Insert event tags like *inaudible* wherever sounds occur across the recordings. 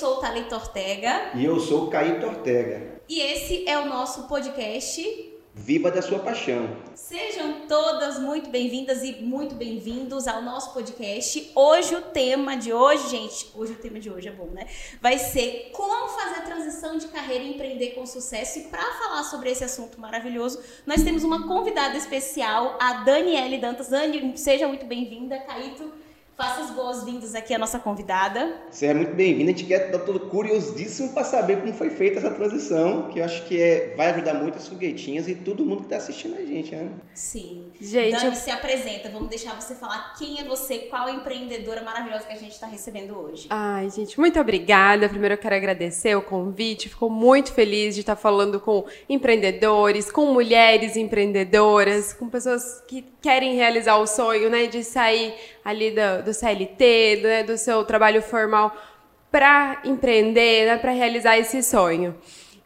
sou Thalita Ortega. E eu sou o Caíto Ortega. E esse é o nosso podcast Viva da sua paixão. Sejam todas muito bem-vindas e muito bem-vindos ao nosso podcast. Hoje o tema de hoje, gente, hoje o tema de hoje é bom, né? Vai ser como fazer a transição de carreira e empreender com sucesso. E para falar sobre esse assunto maravilhoso, nós temos uma convidada especial, a Daniele Dantas. Dani, seja muito bem-vinda, Caíto. Faça as boas-vindas aqui à nossa convidada. Você é muito bem-vinda. A gente quer estar todo curiosíssimo para saber como foi feita essa transição, que eu acho que é, vai ajudar muito as foguetinhas e todo mundo que está assistindo a gente, né? Sim. Gente, Dani, eu... se apresenta. Vamos deixar você falar quem é você, qual empreendedora maravilhosa que a gente está recebendo hoje. Ai, gente, muito obrigada. Primeiro eu quero agradecer o convite. Fico muito feliz de estar falando com empreendedores, com mulheres empreendedoras, com pessoas que querem realizar o sonho, né, de sair ali do, do CLT, né, do seu trabalho formal para empreender, né, para realizar esse sonho.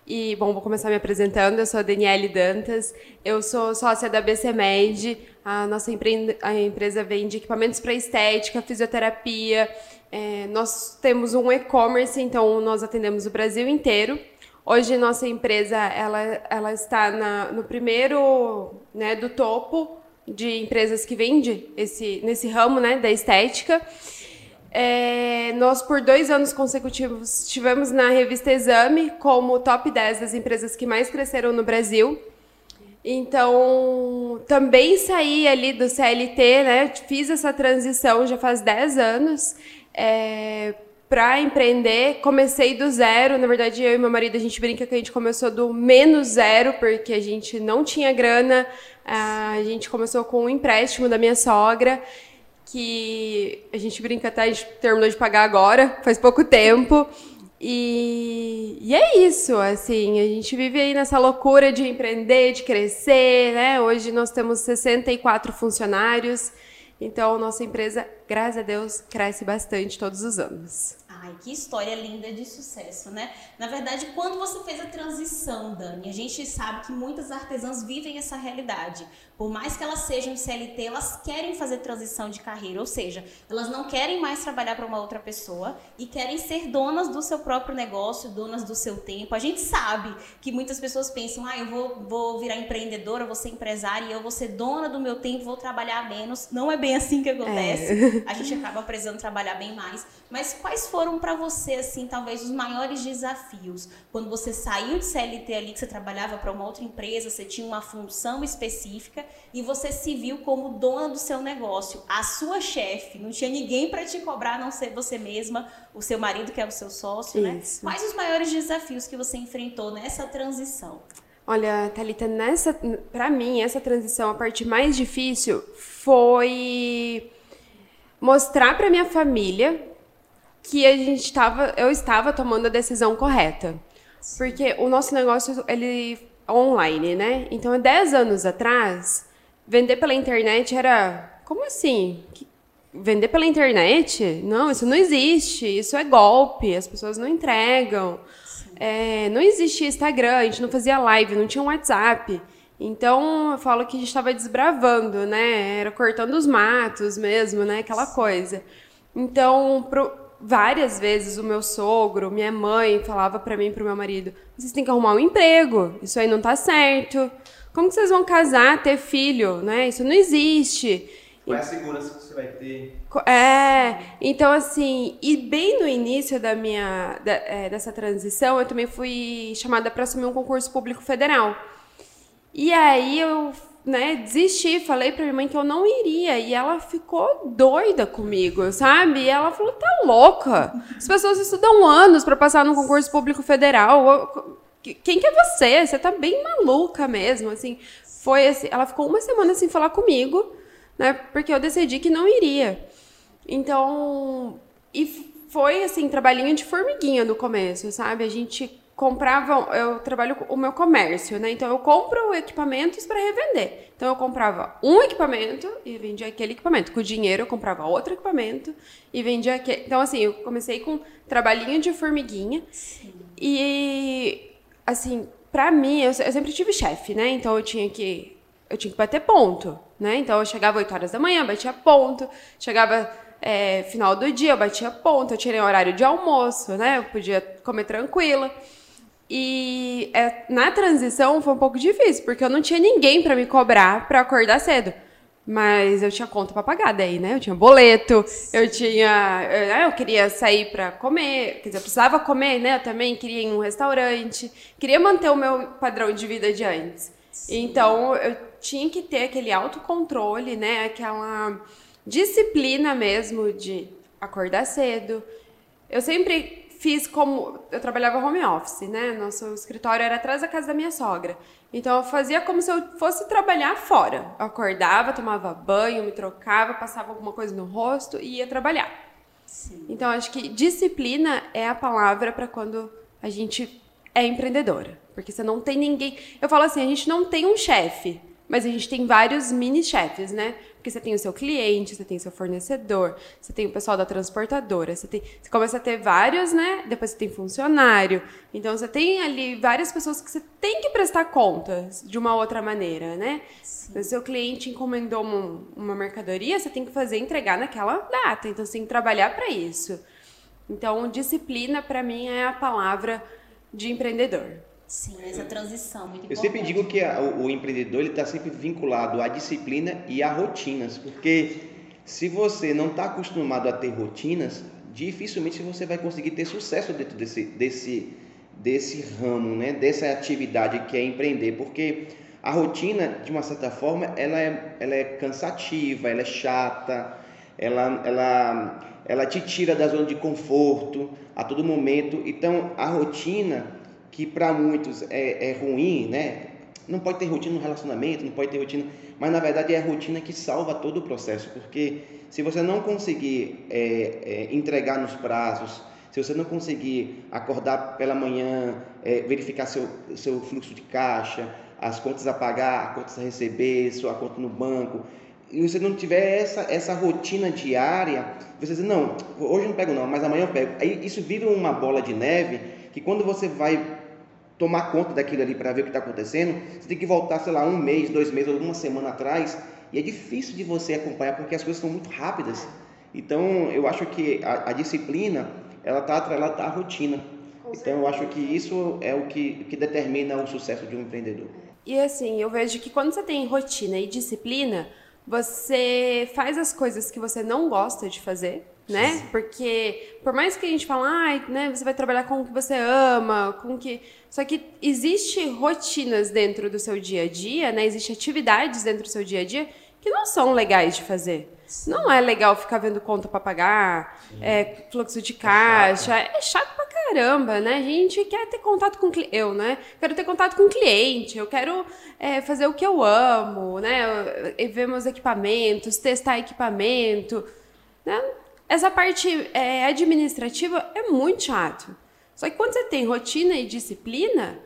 E, bom, vou começar me apresentando. Eu sou a Daniele Dantas, eu sou sócia da BCMed. A nossa empre... a empresa vende equipamentos para estética, fisioterapia. É, nós temos um e-commerce, então nós atendemos o Brasil inteiro. Hoje nossa empresa ela, ela está na, no primeiro né, do topo de empresas que vende esse, nesse ramo né, da estética. É, nós, por dois anos consecutivos, estivemos na revista Exame como top 10 das empresas que mais cresceram no Brasil. Então, também saí ali do CLT, né? Fiz essa transição já faz 10 anos é, para empreender. Comecei do zero. Na verdade, eu e meu marido, a gente brinca que a gente começou do menos zero, porque a gente não tinha grana, a gente começou com um empréstimo da minha sogra, que a gente brinca até, a gente terminou de pagar agora, faz pouco tempo. E, e, é isso, assim, a gente vive aí nessa loucura de empreender, de crescer, né? Hoje nós temos 64 funcionários, então nossa empresa, graças a Deus, cresce bastante todos os anos. Ai, que história linda de sucesso, né? Na verdade, quando você fez a transição, Dani, a gente sabe que muitas artesãs vivem essa realidade. Por mais que elas sejam CLT, elas querem fazer transição de carreira, ou seja, elas não querem mais trabalhar para uma outra pessoa e querem ser donas do seu próprio negócio, donas do seu tempo. A gente sabe que muitas pessoas pensam, ah, eu vou, vou virar empreendedora, vou ser empresária, eu vou ser dona do meu tempo, vou trabalhar menos. Não é bem assim que acontece. É. A gente acaba precisando trabalhar bem mais. Mas quais foram para você, assim, talvez os maiores desafios? Quando você saiu de CLT ali, que você trabalhava para uma outra empresa, você tinha uma função específica e você se viu como dona do seu negócio, a sua chefe, não tinha ninguém para te cobrar, a não ser você mesma, o seu marido que é o seu sócio, né? Isso. né? Quais os maiores desafios que você enfrentou nessa transição? Olha, Thalita, nessa, para mim, essa transição, a parte mais difícil foi mostrar para minha família que a gente estava, eu estava tomando a decisão correta. Porque o nosso negócio, ele online, né? Então, há 10 anos atrás, vender pela internet era. Como assim? Vender pela internet? Não, isso não existe. Isso é golpe. As pessoas não entregam. É, não existia Instagram, a gente não fazia live, não tinha um WhatsApp. Então, eu falo que a gente estava desbravando, né? Era cortando os matos mesmo, né? Aquela coisa. Então, pro, várias vezes o meu sogro, minha mãe falava para mim e pro meu marido: "Vocês têm que arrumar um emprego. Isso aí não tá certo. Como que vocês vão casar, ter filho, né? Isso não existe." Qual é a segurança que você vai ter? É, então assim, e bem no início da minha da, é, dessa transição, eu também fui chamada para assumir um concurso público federal. E aí eu né, desisti, falei pra minha mãe que eu não iria. E ela ficou doida comigo, sabe? E ela falou: tá louca? As pessoas estudam anos para passar no concurso público federal. Quem que é você? Você tá bem maluca mesmo, assim. Foi assim, ela ficou uma semana sem falar comigo, né? Porque eu decidi que não iria. Então, e foi assim, trabalhinho de formiguinha no começo, sabe? A gente compravam, eu trabalho o meu comércio, né? Então eu compro equipamentos para revender. Então eu comprava um equipamento e vendia aquele equipamento. Com o dinheiro eu comprava outro equipamento e vendia aquele. Então assim, eu comecei com trabalhinho de formiguinha. Sim. E assim, para mim, eu, eu sempre tive chefe, né? Então eu tinha que eu tinha que bater ponto, né? Então eu chegava 8 horas da manhã, batia ponto, chegava é, final do dia, eu batia ponto, eu tirei horário de almoço, né? Eu podia comer tranquila. E é, na transição foi um pouco difícil, porque eu não tinha ninguém para me cobrar para acordar cedo. Mas eu tinha conta para pagar daí, né? Eu tinha boleto, eu tinha. Eu, eu queria sair para comer, quer dizer, eu precisava comer, né? Eu também queria ir em um restaurante, queria manter o meu padrão de vida de antes. Sim. Então eu tinha que ter aquele autocontrole, né? Aquela disciplina mesmo de acordar cedo. Eu sempre fiz como. Eu trabalhava home office, né? Nosso escritório era atrás da casa da minha sogra. Então eu fazia como se eu fosse trabalhar fora. Eu acordava, tomava banho, me trocava, passava alguma coisa no rosto e ia trabalhar. Sim. Então acho que disciplina é a palavra para quando a gente é empreendedora. Porque você não tem ninguém. Eu falo assim, a gente não tem um chefe, mas a gente tem vários mini chefes, né? Porque você tem o seu cliente, você tem o seu fornecedor, você tem o pessoal da transportadora, você, tem, você começa a ter vários, né? Depois você tem funcionário. Então você tem ali várias pessoas que você tem que prestar contas de uma outra maneira, né? Sim. O seu cliente encomendou uma, uma mercadoria, você tem que fazer entregar naquela data. Então você tem que trabalhar para isso. Então, disciplina para mim é a palavra de empreendedor. Sim, essa transição muito Eu sempre digo que a, o, o, empreendedor ele está sempre vinculado à disciplina e a rotinas, porque se você não está acostumado a ter rotinas, dificilmente você vai conseguir ter sucesso dentro desse, desse, desse ramo, né? dessa atividade que é empreender, porque a rotina, de uma certa forma, ela é, ela é cansativa, ela é chata, ela, ela, ela te tira da zona de conforto a todo momento. Então, a rotina que para muitos é, é ruim, né? Não pode ter rotina no relacionamento, não pode ter rotina, mas na verdade é a rotina que salva todo o processo, porque se você não conseguir é, é, entregar nos prazos, se você não conseguir acordar pela manhã, é, verificar seu, seu fluxo de caixa, as contas a pagar, as contas a receber, sua conta no banco, e você não tiver essa, essa rotina diária, você diz, não, hoje eu não pego não, mas amanhã eu pego. Aí isso vira uma bola de neve que quando você vai tomar conta daquilo ali para ver o que está acontecendo, você tem que voltar, sei lá, um mês, dois meses, alguma semana atrás, e é difícil de você acompanhar porque as coisas são muito rápidas. Então, eu acho que a, a disciplina, ela está atrelada à rotina. então, eu acho que isso é o que, que determina o sucesso de um empreendedor. E assim, eu vejo que quando você tem rotina e disciplina, você faz as coisas que você não gosta de fazer, né? Sim. Porque por mais que a gente fale, ah, né, você vai trabalhar com o que você ama, com o que só que existe rotinas dentro do seu dia a dia, né? Existem atividades dentro do seu dia a dia que não são legais de fazer. Sim. Não é legal ficar vendo conta para pagar, é, fluxo de caixa, é chato. é chato pra caramba, né? A gente quer ter contato com eu, né? Quero ter contato com o cliente, eu quero é, fazer o que eu amo, né? Ver meus equipamentos, testar equipamento, né? Essa parte é, administrativa é muito chato. Só que quando você tem rotina e disciplina,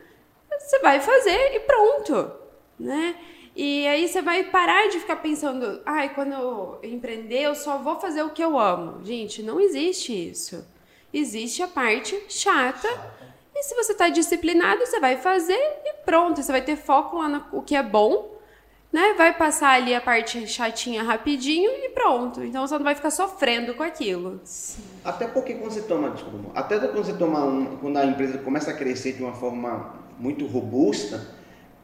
você vai fazer e pronto, né? E aí você vai parar de ficar pensando, ai, quando eu empreender, eu só vou fazer o que eu amo. Gente, não existe isso. Existe a parte chata. E se você está disciplinado, você vai fazer e pronto. Você vai ter foco lá no que é bom né? Vai passar ali a parte chatinha rapidinho e pronto. Então você não vai ficar sofrendo com aquilo. Sim. Até porque quando você toma, desculpa, até quando você toma um, quando a empresa começa a crescer de uma forma muito robusta,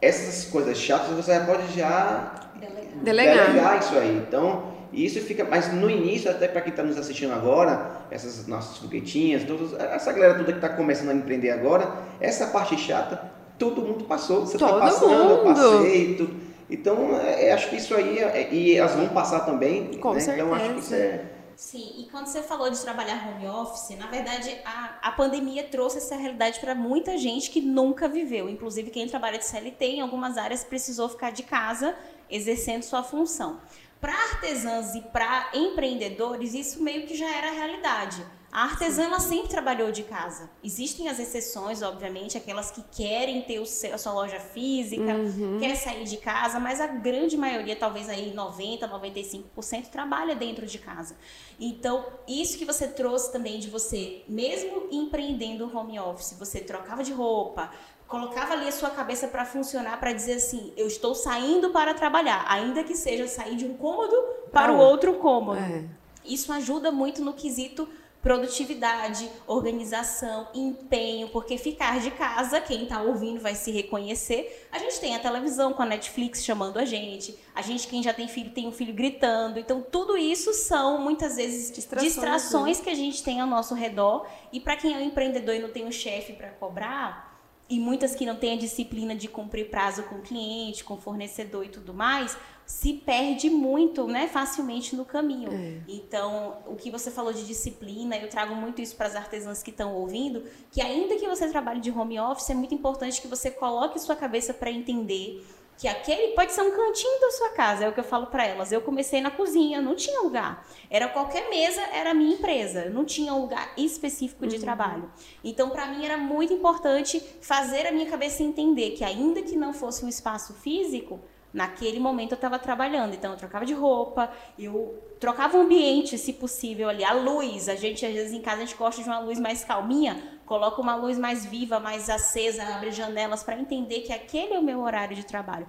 essas coisas chatas você pode já delegar, delegar isso aí. Então, isso fica, mas no início, até para quem está nos assistindo agora, essas nossas foguetinhas, todos, essa galera toda que está começando a empreender agora, essa parte chata, todo mundo passou. Você está passando, mundo. eu passei, tudo. Então, é, é, acho que isso aí, é, e elas vão passar também. Com né? certeza. Então, acho que isso é. Sim, e quando você falou de trabalhar home office, na verdade a, a pandemia trouxe essa realidade para muita gente que nunca viveu. Inclusive quem trabalha de CLT em algumas áreas precisou ficar de casa exercendo sua função. Para artesãs e para empreendedores, isso meio que já era a realidade. A artesã ela sempre trabalhou de casa. Existem as exceções, obviamente, aquelas que querem ter o seu, a sua loja física, uhum. quer sair de casa, mas a grande maioria, talvez aí 90, 95% trabalha dentro de casa. Então, isso que você trouxe também de você, mesmo empreendendo home office, você trocava de roupa, colocava ali a sua cabeça para funcionar, para dizer assim, eu estou saindo para trabalhar, ainda que seja sair de um cômodo para o outro cômodo. É. Isso ajuda muito no quesito produtividade, organização, empenho, porque ficar de casa, quem está ouvindo vai se reconhecer. A gente tem a televisão com a Netflix chamando a gente, a gente, quem já tem filho, tem um filho gritando. Então, tudo isso são muitas vezes distrações, distrações né? que a gente tem ao nosso redor. E para quem é um empreendedor e não tem um chefe para cobrar, e muitas que não têm a disciplina de cumprir prazo com o cliente, com o fornecedor e tudo mais, se perde muito, né, facilmente no caminho. É. Então, o que você falou de disciplina, eu trago muito isso para as artesãs que estão ouvindo, que ainda que você trabalhe de home office, é muito importante que você coloque sua cabeça para entender que aquele pode ser um cantinho da sua casa, é o que eu falo para elas. Eu comecei na cozinha, não tinha lugar. Era qualquer mesa, era a minha empresa, não tinha um lugar específico de uhum. trabalho. Então, para mim era muito importante fazer a minha cabeça entender que ainda que não fosse um espaço físico, naquele momento eu estava trabalhando. Então, eu trocava de roupa, eu trocava o ambiente, se possível ali, a luz. A gente às vezes em casa a gente gosta de uma luz mais calminha, coloca uma luz mais viva, mais acesa, abre janelas para entender que aquele é o meu horário de trabalho.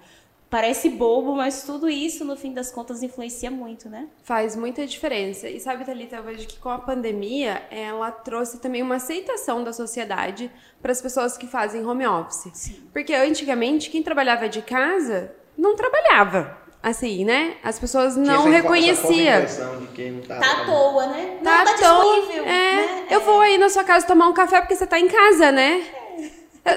Parece bobo, mas tudo isso, no fim das contas, influencia muito, né? Faz muita diferença. E sabe, Thalita, eu vejo que com a pandemia, ela trouxe também uma aceitação da sociedade para as pessoas que fazem home office. Sim. Porque antigamente, quem trabalhava de casa não trabalhava assim, né? As pessoas não reconheciam. Tá, tá à toa, né? Tá, não, tá disponível. É, né? Eu vou aí na sua casa tomar um café porque você tá em casa, né? É.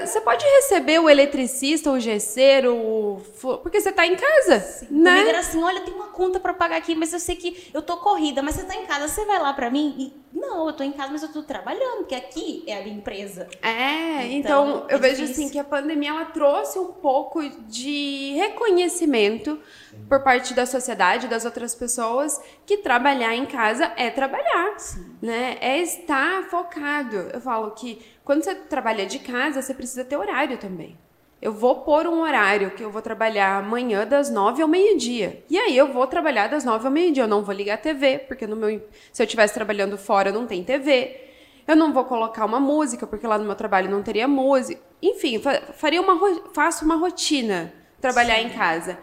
Você pode receber o eletricista, o gesseiro, o... porque você tá em casa, Sim. né? Comigo era assim, olha, tem uma conta para pagar aqui, mas eu sei que eu tô corrida, mas você tá em casa, você vai lá para mim e não, eu tô em casa, mas eu tô trabalhando, porque aqui é a minha empresa. É, então, então eu é vejo difícil. assim que a pandemia ela trouxe um pouco de reconhecimento Sim. por parte da sociedade, das outras pessoas, que trabalhar em casa é trabalhar, Sim. né? É estar focado. Eu falo que quando você trabalha de casa, você precisa ter horário também. Eu vou pôr um horário que eu vou trabalhar amanhã das nove ao meio-dia. E aí eu vou trabalhar das nove ao meio-dia. Eu não vou ligar a TV, porque no meu, se eu estivesse trabalhando fora não tem TV. Eu não vou colocar uma música, porque lá no meu trabalho não teria música. Enfim, faria uma, faço uma rotina trabalhar Sim. em casa.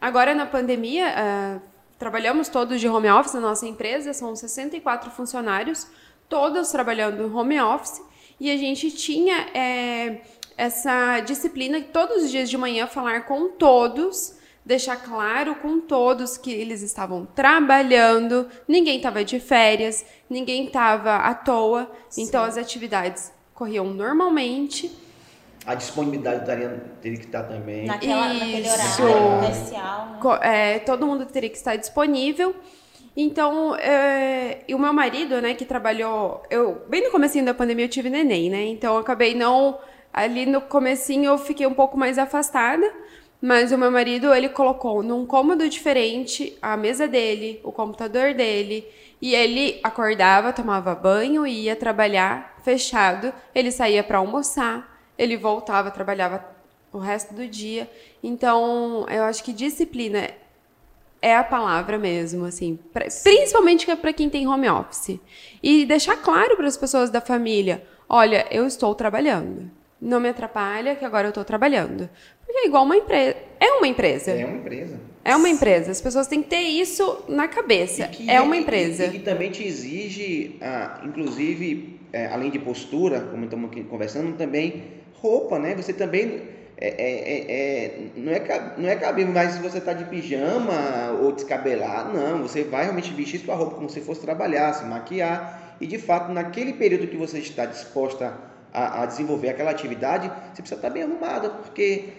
Agora na pandemia, uh, trabalhamos todos de home office na nossa empresa, são 64 funcionários, todos trabalhando home office, e a gente tinha. É, essa disciplina todos os dias de manhã falar com todos, deixar claro com todos que eles estavam trabalhando, ninguém estava de férias, ninguém estava à toa, Sim. então as atividades corriam normalmente. A disponibilidade daria, teria que estar também. Naquela, Isso. naquele horário comercial. Né? É, todo mundo teria que estar disponível. Então, é, e o meu marido, né, que trabalhou, eu bem no começo da pandemia eu tive neném, né? Então acabei não Ali no comecinho eu fiquei um pouco mais afastada, mas o meu marido, ele colocou num cômodo diferente a mesa dele, o computador dele, e ele acordava, tomava banho e ia trabalhar fechado. Ele saía para almoçar, ele voltava, trabalhava o resto do dia. Então, eu acho que disciplina é a palavra mesmo, assim, pra, principalmente para quem tem home office. E deixar claro para as pessoas da família, olha, eu estou trabalhando não me atrapalha, que agora eu estou trabalhando. Porque é igual uma empresa. É uma empresa. É uma emprempresa. É uma empresa. As pessoas têm que ter isso na cabeça. É uma empresa. E, que também te exige, ah, inclusive, é, além de postura, como estamos aqui conversando, também roupa, né? Você também. É, é, é, é não, é, não é cabível, mas se você está de pijama ou descabelar, não. Você vai realmente vestir sua roupa como se fosse trabalhar, se maquiar. E de fato, naquele período que você está disposta a, a desenvolver aquela atividade, você precisa estar bem arrumada, porque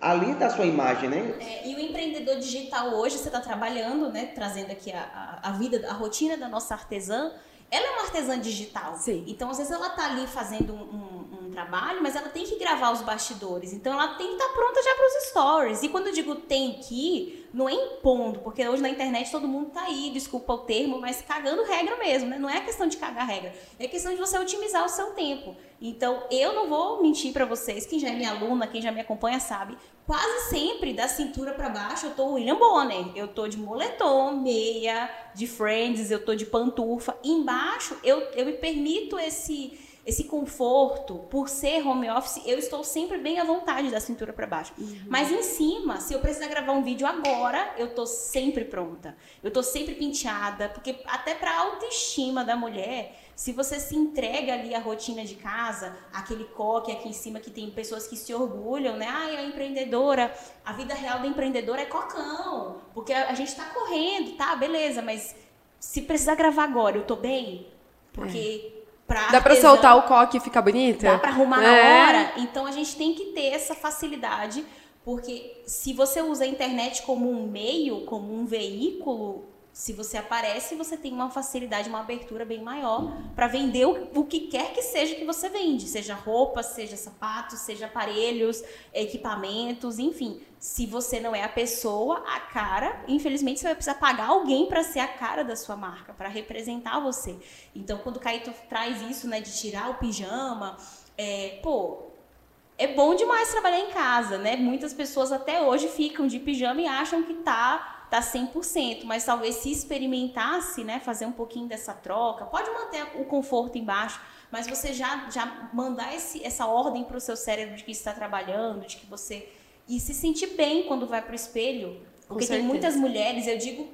ali está a sua imagem, né? É, e o empreendedor digital hoje, você está trabalhando, né? Trazendo aqui a, a, a, vida, a rotina da nossa artesã. Ela é uma artesã digital. Sim. Então, às vezes, ela está ali fazendo um, um, trabalho, mas ela tem que gravar os bastidores. Então, ela tem que estar tá pronta já para os stories. E quando eu digo tem que, não é impondo, porque hoje na internet todo mundo tá aí, desculpa o termo, mas cagando regra mesmo, né? Não é questão de cagar regra, é questão de você otimizar o seu tempo. Então, eu não vou mentir para vocês, quem já é minha aluna, quem já me acompanha sabe, quase sempre da cintura para baixo eu tô William Bonner, eu tô de moletom, meia, de Friends, eu tô de pantufa. embaixo eu, eu me permito esse esse conforto, por ser home office, eu estou sempre bem à vontade da cintura para baixo. Uhum. Mas em cima, se eu precisar gravar um vídeo agora, eu tô sempre pronta. Eu tô sempre penteada, porque até para autoestima da mulher, se você se entrega ali à rotina de casa, aquele coque aqui em cima que tem pessoas que se orgulham, né? Ah, é empreendedora. A vida real da empreendedora é cocão. Porque a gente tá correndo, tá? Beleza, mas se precisar gravar agora, eu tô bem? Porque. É. Pra dá para soltar o coque e ficar bonita? Dá para arrumar é. na hora. Então a gente tem que ter essa facilidade, porque se você usa a internet como um meio, como um veículo, se você aparece, você tem uma facilidade, uma abertura bem maior para vender o, o, que quer que seja que você vende, seja roupa, seja sapatos, seja aparelhos, equipamentos, enfim. Se você não é a pessoa, a cara, infelizmente você vai precisar pagar alguém para ser a cara da sua marca, para representar você. Então, quando o Caíto traz isso, né, de tirar o pijama, é, pô, é bom demais trabalhar em casa, né? Muitas pessoas até hoje ficam de pijama e acham que tá tá 100%, mas talvez se experimentasse, né, fazer um pouquinho dessa troca, pode manter o conforto embaixo, mas você já, já mandar esse, essa ordem para o seu cérebro de que está trabalhando, de que você e se sentir bem quando vai para o espelho, porque tem muitas mulheres, eu digo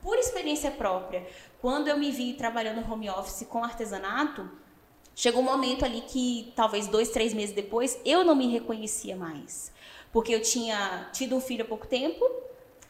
por experiência própria, quando eu me vi trabalhando home office com artesanato, chegou um momento ali que talvez dois, três meses depois eu não me reconhecia mais, porque eu tinha tido um filho há pouco tempo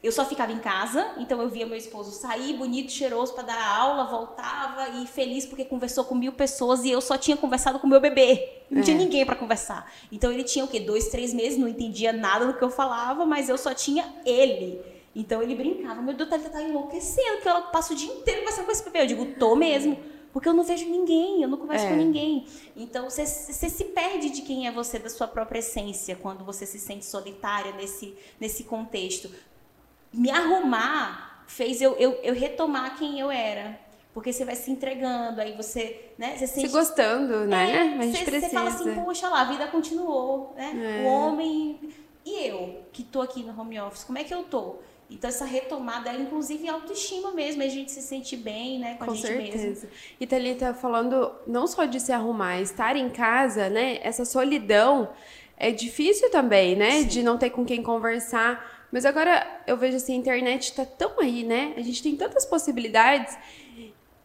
eu só ficava em casa, então eu via meu esposo sair bonito, cheiroso para dar aula, voltava e feliz porque conversou com mil pessoas e eu só tinha conversado com meu bebê. Não é. tinha ninguém para conversar. Então ele tinha o quê? Dois, três meses, não entendia nada do que eu falava, mas eu só tinha ele. Então ele brincava, meu Deus, Thalita tá enlouquecendo, que ela passa o dia inteiro conversando com esse bebê. Eu digo, tô mesmo. Porque eu não vejo ninguém, eu não converso é. com ninguém. Então você, você se perde de quem é você, da sua própria essência, quando você se sente solitária nesse, nesse contexto me arrumar fez eu, eu, eu retomar quem eu era. Porque você vai se entregando, aí você, né? Você sente... Se gostando, né? É, gente você, precisa. Você fala assim, poxa lá, a vida continuou, né? É. O homem... E eu, que tô aqui no home office, como é que eu tô? Então, essa retomada é, inclusive, autoestima mesmo, a gente se sente bem, né, com, com a gente certeza. mesmo. E Thalita, falando não só de se arrumar, estar em casa, né, essa solidão é difícil também, né, Sim. de não ter com quem conversar. Mas agora eu vejo assim, a internet está tão aí, né? A gente tem tantas possibilidades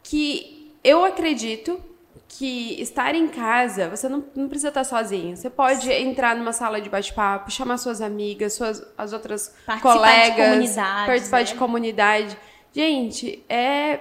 que eu acredito que estar em casa, você não, não precisa estar sozinho. Você pode Sim. entrar numa sala de bate-papo, chamar suas amigas, suas as outras participar colegas, de participar né? de comunidade. Gente, é,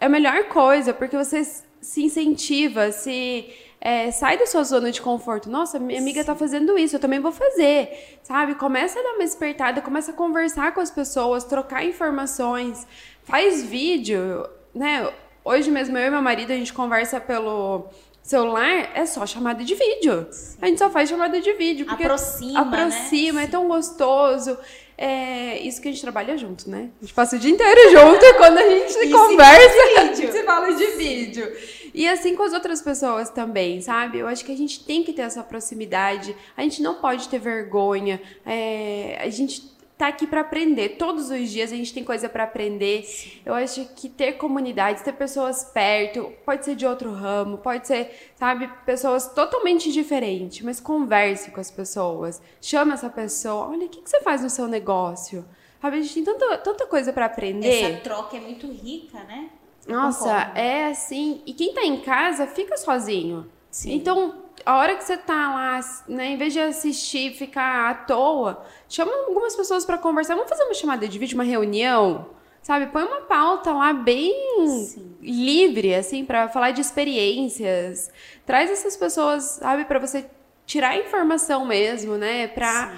é a melhor coisa, porque você se incentiva, se é, sai da sua zona de conforto. Nossa, minha amiga está fazendo isso, eu também vou fazer. Sabe? Começa a dar uma despertada, começa a conversar com as pessoas, trocar informações, faz vídeo, né? Hoje mesmo eu e meu marido a gente conversa pelo celular, é só chamada de vídeo. Sim. A gente só faz chamada de vídeo. Porque aproxima, aproxima, né? é tão gostoso. É isso que a gente trabalha junto, né? A gente passa o dia inteiro junto *laughs* quando a gente e conversa, a gente fala de vídeo. E assim com as outras pessoas também, sabe? Eu acho que a gente tem que ter essa proximidade, a gente não pode ter vergonha, é, a gente tá aqui para aprender. Todos os dias a gente tem coisa para aprender. Eu acho que ter comunidades, ter pessoas perto, pode ser de outro ramo, pode ser, sabe, pessoas totalmente diferentes, mas converse com as pessoas. Chama essa pessoa, olha, o que, que você faz no seu negócio? Sabe, a gente tem tanta, tanta coisa para aprender. Essa troca é muito rica, né? Nossa, é assim. E quem tá em casa fica sozinho. Sim. Então, a hora que você tá lá, né, em vez de assistir, ficar à toa, chama algumas pessoas para conversar. Vamos fazer uma chamada de vídeo, uma reunião, sabe? Põe uma pauta lá bem Sim. livre, assim, para falar de experiências. Traz essas pessoas, sabe, para você tirar informação mesmo, né? Para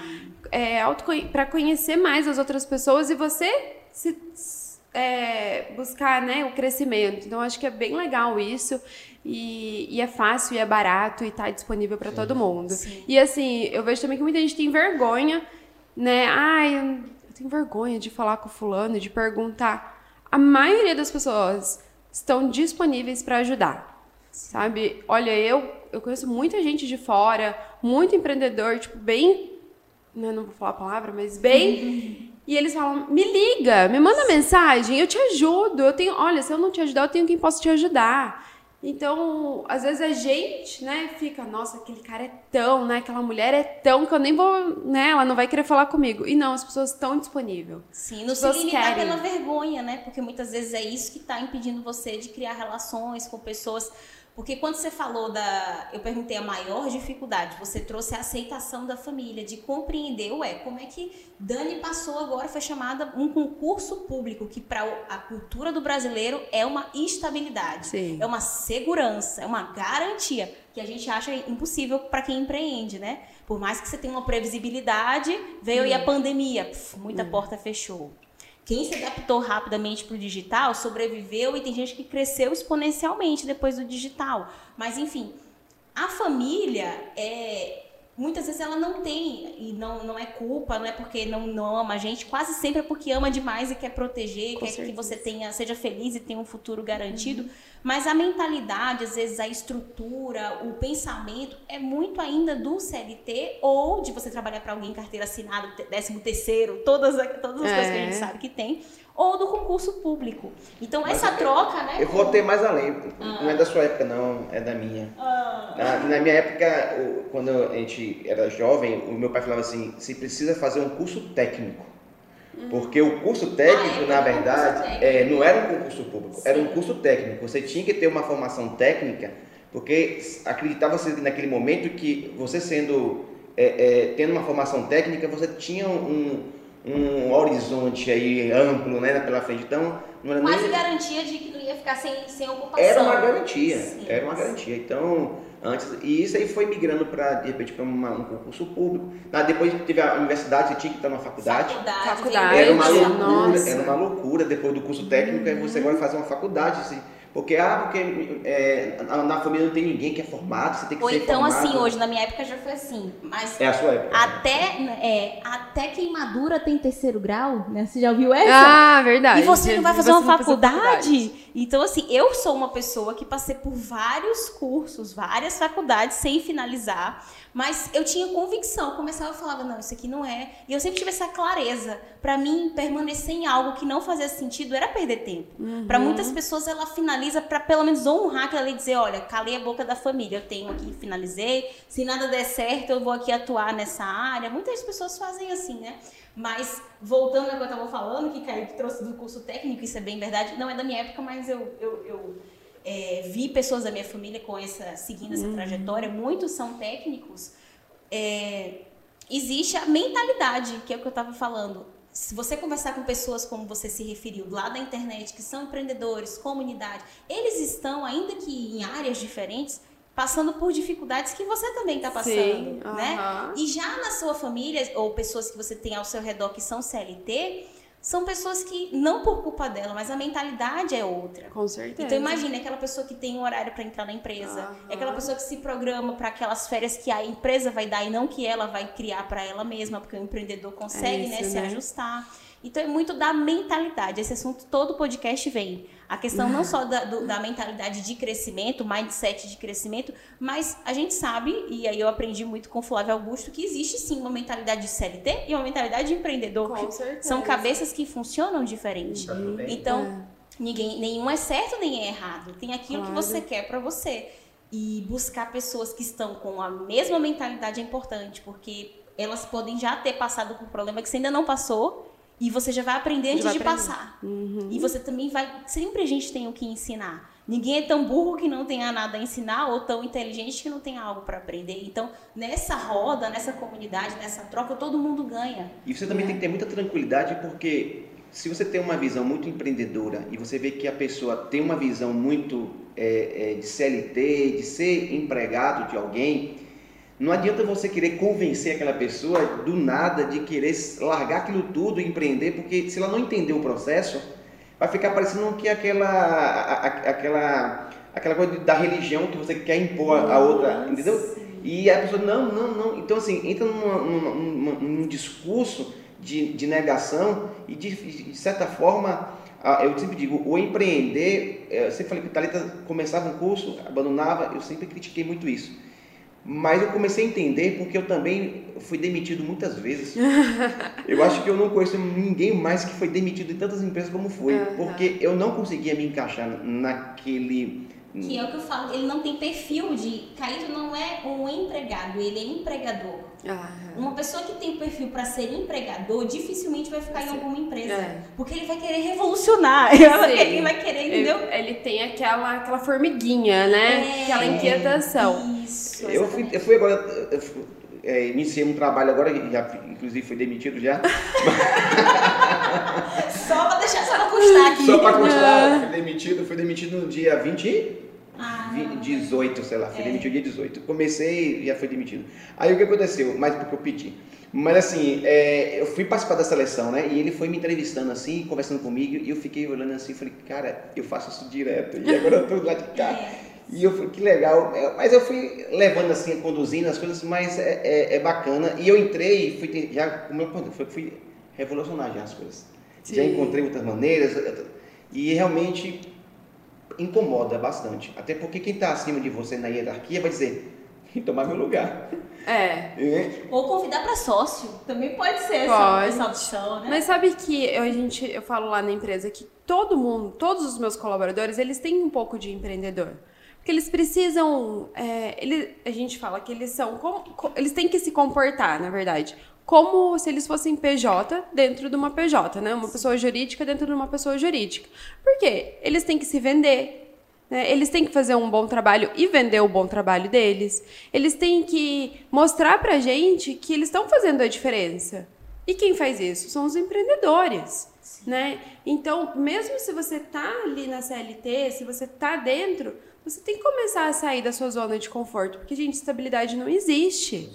é, para conhecer mais as outras pessoas e você se é, buscar né, o crescimento. Então, acho que é bem legal isso. E, e é fácil, e é barato, e está disponível para todo mundo. Sim. E assim, eu vejo também que muita gente tem vergonha, né? Ai, eu tenho vergonha de falar com o fulano, de perguntar. A maioria das pessoas estão disponíveis para ajudar. Sim. Sabe? Olha, eu, eu conheço muita gente de fora, muito empreendedor, tipo, bem. Né, não vou falar a palavra, mas bem. *laughs* E eles falam: me liga, me manda mensagem, eu te ajudo. Eu tenho, olha, se eu não te ajudar, eu tenho quem possa te ajudar. Então, às vezes a gente, né, fica, nossa, aquele cara é tão, né, aquela mulher é tão que eu nem vou, né, ela não vai querer falar comigo. E não, as pessoas estão disponíveis. Sim, não se limitar pela vergonha, né? Porque muitas vezes é isso que está impedindo você de criar relações com pessoas porque quando você falou da. Eu perguntei a maior dificuldade, você trouxe a aceitação da família, de compreender, ué, como é que Dani passou agora, foi chamada um concurso público, que para a cultura do brasileiro é uma estabilidade, Sim. é uma segurança, é uma garantia, que a gente acha impossível para quem empreende, né? Por mais que você tenha uma previsibilidade, veio hum. aí a pandemia, puf, muita hum. porta fechou. Quem se adaptou rapidamente para o digital sobreviveu e tem gente que cresceu exponencialmente depois do digital. Mas, enfim, a família é, muitas vezes ela não tem, e não, não é culpa, não é porque não, não ama a gente, quase sempre é porque ama demais e quer proteger, Com quer certeza. que você tenha, seja feliz e tenha um futuro garantido. Uhum. Mas a mentalidade, às vezes a estrutura, o pensamento é muito ainda do CLT ou de você trabalhar para alguém carteira assinada, décimo terceiro, todas, todas as é. coisas que a gente é. sabe que tem ou do concurso público. Então, Mas essa troca, né? Eu vou ter mais além. Ah. Não é da sua época, não, é da minha. Ah. Na, na, minha época, quando a gente era jovem, o meu pai falava assim: você precisa fazer um curso técnico. Uhum. Porque o curso técnico, ah, é, na verdade, é, não era um concurso público, Sim. era um curso técnico. Você tinha que ter uma formação técnica, porque acreditava-se naquele momento que você sendo, é, é, tendo uma formação técnica, você tinha um, um horizonte aí amplo né, pela frente. Então, não era Quase nem... garantia de que não ia ficar sem, sem ocupação. Era uma garantia, sim, era uma garantia. Então, antes, e isso aí foi migrando para, de repente, para um concurso público. Ah, depois teve a universidade, você tinha que estar na faculdade. Faculdade, faculdade. Era uma loucura, Nossa. era uma loucura. Depois do curso técnico, uhum. aí você agora faz uma faculdade. Assim, porque, ah, porque é, na família não tem ninguém que é formado, você tem que Ou ser então, formado. assim, hoje, na minha época já foi assim. Mas é a sua época. Até, é, até queimadura tem terceiro grau, né? Você já ouviu essa? Ah, verdade. E você não vai fazer uma faculdade? Então, assim, eu sou uma pessoa que passei por vários cursos, várias faculdades sem finalizar. Mas eu tinha convicção, eu começava a falar, não, isso aqui não é. E eu sempre tive essa clareza. Para mim, permanecer em algo que não fazia sentido era perder tempo. Uhum. Para muitas pessoas, ela finaliza para pelo menos honrar aquela lei e dizer, olha, calei a boca da família, eu tenho aqui, finalizei. Se nada der certo, eu vou aqui atuar nessa área. Muitas pessoas fazem assim, né? Mas, voltando ao que eu estava falando, que Kaique trouxe do curso técnico, isso é bem verdade. Não é da minha época, mas eu, eu, eu é, vi pessoas da minha família com essa seguindo essa uhum. trajetória, muitos são técnicos. É, existe a mentalidade, que é o que eu estava falando. Se você conversar com pessoas como você se referiu lá da internet, que são empreendedores, comunidade, eles estão, ainda que em áreas diferentes, passando por dificuldades que você também está passando, Sim, né? E já na sua família ou pessoas que você tem ao seu redor que são CLT, são pessoas que, não por culpa dela, mas a mentalidade é outra. Com certeza. Então imagine aquela pessoa que tem um horário para entrar na empresa, é aquela pessoa que se programa para aquelas férias que a empresa vai dar e não que ela vai criar para ela mesma, porque o empreendedor consegue é isso, né, né, se ajustar. Então é muito da mentalidade. Esse assunto todo podcast vem. A questão não só da, do, da mentalidade de crescimento, mindset de crescimento, mas a gente sabe, e aí eu aprendi muito com o Flávio Augusto, que existe sim uma mentalidade de CLT e uma mentalidade de empreendedor. Com certeza. São cabeças que funcionam diferente. Tá então, é. ninguém, nenhum é certo nem é errado. Tem aquilo claro. que você quer para você. E buscar pessoas que estão com a mesma mentalidade é importante, porque elas podem já ter passado por um problema que você ainda não passou e você já vai aprender antes vai de aprender. passar. Uhum. E você também vai. Sempre a gente tem o que ensinar. Ninguém é tão burro que não tenha nada a ensinar ou tão inteligente que não tenha algo para aprender. Então, nessa roda, nessa comunidade, nessa troca, todo mundo ganha. E você também é. tem que ter muita tranquilidade, porque se você tem uma visão muito empreendedora e você vê que a pessoa tem uma visão muito é, é, de CLT, de ser empregado de alguém, não adianta você querer convencer aquela pessoa do nada de querer largar aquilo tudo e empreender, porque se ela não entender o processo, vai ficar parecendo que aquela, a, aquela, aquela coisa da religião que você quer impor a outra, entendeu? E a pessoa, não, não, não. Então, assim, entra num, num discurso de, de negação e, de, de certa forma, eu sempre digo, o empreender, eu sempre falei que o Thalita começava um curso, abandonava, eu sempre critiquei muito isso mas eu comecei a entender porque eu também fui demitido muitas vezes. *laughs* eu acho que eu não conheço ninguém mais que foi demitido em tantas empresas como foi, uhum. porque eu não conseguia me encaixar naquele Que é o que eu falo, ele não tem perfil de. Caíto não é um empregado, ele é empregador. Ah, Uma pessoa que tem perfil para ser empregador dificilmente vai ficar em Sim. alguma empresa. É. Porque ele vai querer revolucionar. *laughs* ele vai querer, entendeu? ele, ele tem aquela, aquela formiguinha, né? É. Aquela inquietação. Isso. Eu fui, eu fui agora, eu fui, é, iniciei um trabalho agora, já, inclusive fui demitido já. *laughs* Só pra deixar, só pra constar aqui. Só pra constar, fui demitido, fui demitido no dia 20, Ah, 20 18, sei lá, fui É. demitido dia 18. Comecei e já fui demitido. Aí o que aconteceu? Mais porque eu pedi. Mas assim, é, eu fui participar da seleção, né? E ele foi me entrevistando assim, conversando comigo, e eu fiquei olhando assim, falei, cara, eu faço isso direto. E agora eu tô lá de cá. *laughs* É. E eu falei, que legal. É, Mas eu fui levando assim, conduzindo as coisas, mas é, é- é bacana. E eu entrei e fui, já, como eu fui revolucionar já as coisas. Já Sim. encontrei outras maneiras. E realmente incomoda bastante. Até porque quem está acima de você na hierarquia vai dizer, *laughs* "Vem tomar meu lugar. É. *laughs* É. Ou convidar pra sócio. Também pode ser essa, Pode. essa opção, né? Mas sabe que eu, a gente, eu falo lá na empresa que todo mundo, todos os meus colaboradores, eles têm um pouco de empreendedor. Porque eles precisam. é, ele, a gente fala que eles são. como- co- eles têm que se comportar, na verdade. Como se eles fossem PJ dentro de uma PJ, né? Uma pessoa jurídica dentro de uma pessoa jurídica. Por quê? Eles têm que se vender. né? Eles têm que fazer um bom trabalho e vender o bom trabalho deles. Eles têm que mostrar pra gente que eles estão fazendo a diferença. E quem faz isso? São os empreendedores, né? Então, mesmo se você tá ali na CLT, se você tá dentro, você tem que começar a sair da sua zona de conforto, porque gente, estabilidade não existe.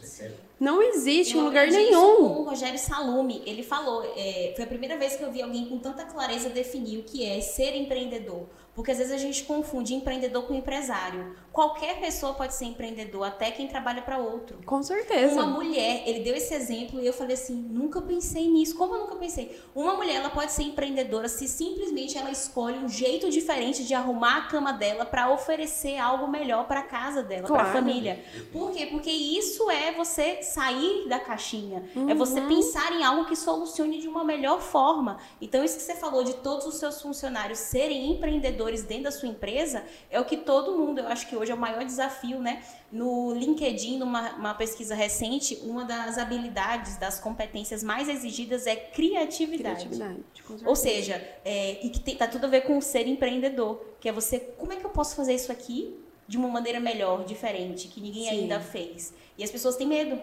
Não existe em Eu lugar nenhum. O Rogério Salume, ele falou, é, foi a primeira vez que eu vi alguém com tanta clareza definir o que é ser empreendedor. Porque às vezes a gente confunde empreendedor com empresário. Qualquer pessoa pode ser empreendedor, até quem trabalha para outro. Com certeza. Uma mulher, ele deu esse exemplo e eu falei assim, nunca pensei nisso. Como eu nunca pensei? Uma mulher, ela pode ser empreendedora se simplesmente ela escolhe um jeito diferente de arrumar a cama dela para oferecer algo melhor para casa dela, para a Claro. família. Por quê? Porque isso é você sair da caixinha. É você Uhum. pensar em algo que solucione de uma melhor forma. Então, isso que você falou de todos os seus funcionários serem empreendedores dentro da sua empresa, é o que todo mundo, eu acho que hoje é o maior desafio, né? No LinkedIn, numa uma pesquisa recente, uma das habilidades, das competências mais exigidas é criatividade. Criatividade. Ou seja, é, e que tem, tá tudo a ver com o ser empreendedor, que é você, como é que eu posso fazer isso aqui de uma maneira melhor, diferente, que ninguém Sim. ainda fez? E as pessoas têm medo.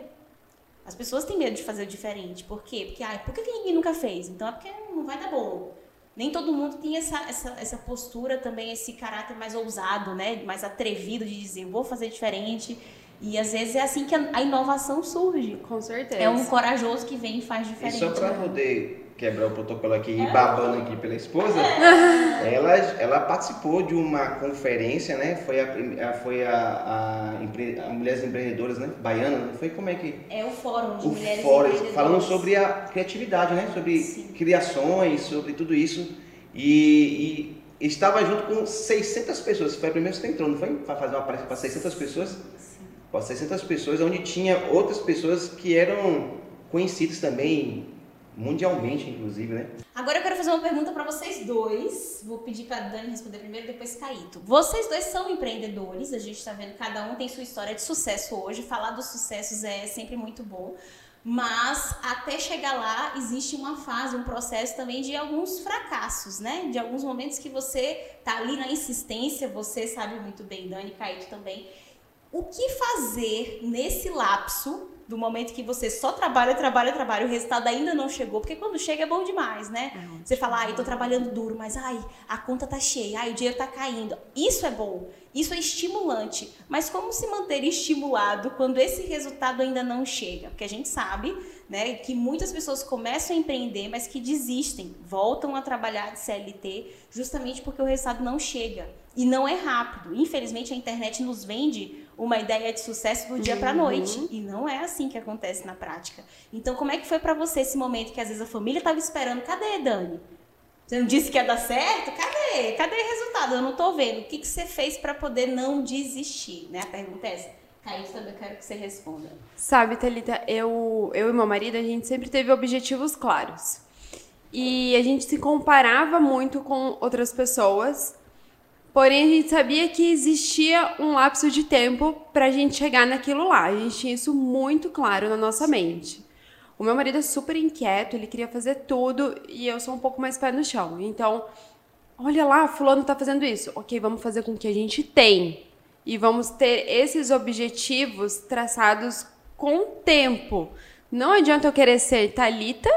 As pessoas têm medo de fazer o diferente. Por quê? Porque, por que ninguém nunca fez? Então é porque não vai dar bom. Nem todo mundo tem essa, essa, essa postura também, esse caráter mais ousado, né? Mais atrevido de dizer, vou fazer diferente. E às vezes é assim que a, a inovação surge. Com certeza. É um corajoso que vem e faz E diferente. só para né? poder quebrar o protocolo aqui É. e babando aqui pela esposa, ela, ela participou de uma conferência, né? Foi a, foi a, a, empre- a Mulheres Empreendedoras, né? Baiana, não foi? Como é que... É o fórum de o mulheres fórum, empreendedoras. falando sobre a criatividade, né? Sobre Sim. criações, sobre tudo isso. E, e estava junto com 600 pessoas. Foi a primeira vez que você entrou, não foi? Para fazer uma palestra para 600 pessoas? Sim. Para 600 pessoas, onde tinha outras pessoas que eram conhecidas também, mundialmente, inclusive, né? Agora eu quero fazer uma pergunta para vocês dois. Vou pedir para Dani responder primeiro, depois Caíto. Vocês dois são empreendedores, a gente está vendo cada um tem sua história de sucesso hoje. Falar dos sucessos é sempre muito bom. Mas até chegar lá existe uma fase, um processo também de alguns fracassos, né? De alguns momentos que você tá ali na insistência, você sabe muito bem, Dani, Caíto também. O que fazer nesse lapso do momento que você só trabalha, trabalha, trabalha, o resultado ainda não chegou, porque quando chega é bom demais, né? Você fala, ai, tô trabalhando duro, mas ai, a conta tá cheia, ai, o dinheiro tá caindo. Isso é bom, isso é estimulante. Mas como se manter estimulado quando esse resultado ainda não chega? Porque a gente sabe, né, que muitas pessoas começam a empreender, mas que desistem, voltam a trabalhar de CLT, justamente porque o resultado não chega. E não é rápido. Infelizmente a internet nos vende uma ideia de sucesso do dia para noite e não é assim que acontece na prática. Então, como é que foi para você esse momento que às vezes a família estava esperando? Cadê, Dani? Você não disse que ia dar certo? Cadê? Cadê o resultado? Eu não tô vendo. O que, que você fez para poder não desistir? Né? A pergunta é essa. Caio, também eu quero que você responda. Sabe, Thalita, eu, eu e meu marido, a gente sempre teve objetivos claros. E a gente se comparava muito com outras pessoas Porém, a gente sabia que existia um lapso de tempo pra gente chegar naquilo lá. A gente tinha isso muito claro na nossa mente. O meu marido é super inquieto, ele queria fazer tudo e eu sou um pouco mais pé no chão. Então, olha lá, fulano tá fazendo isso. Ok, vamos fazer com o que a gente tem. E vamos ter esses objetivos traçados com tempo. Não adianta eu querer ser Talita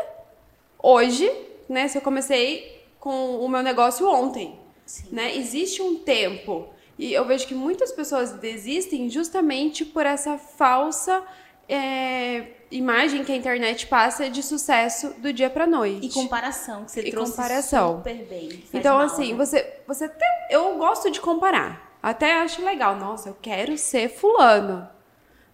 hoje, né? Se eu comecei com o meu negócio ontem. Sim. Né? Existe um tempo. E eu vejo que muitas pessoas desistem justamente por essa falsa é, imagem que a internet passa de sucesso do dia para noite. E comparação, que você E trouxe comparação. super bem. Então, assim, né? você, você até, eu gosto de comparar. Até acho legal. Nossa, eu quero ser fulano.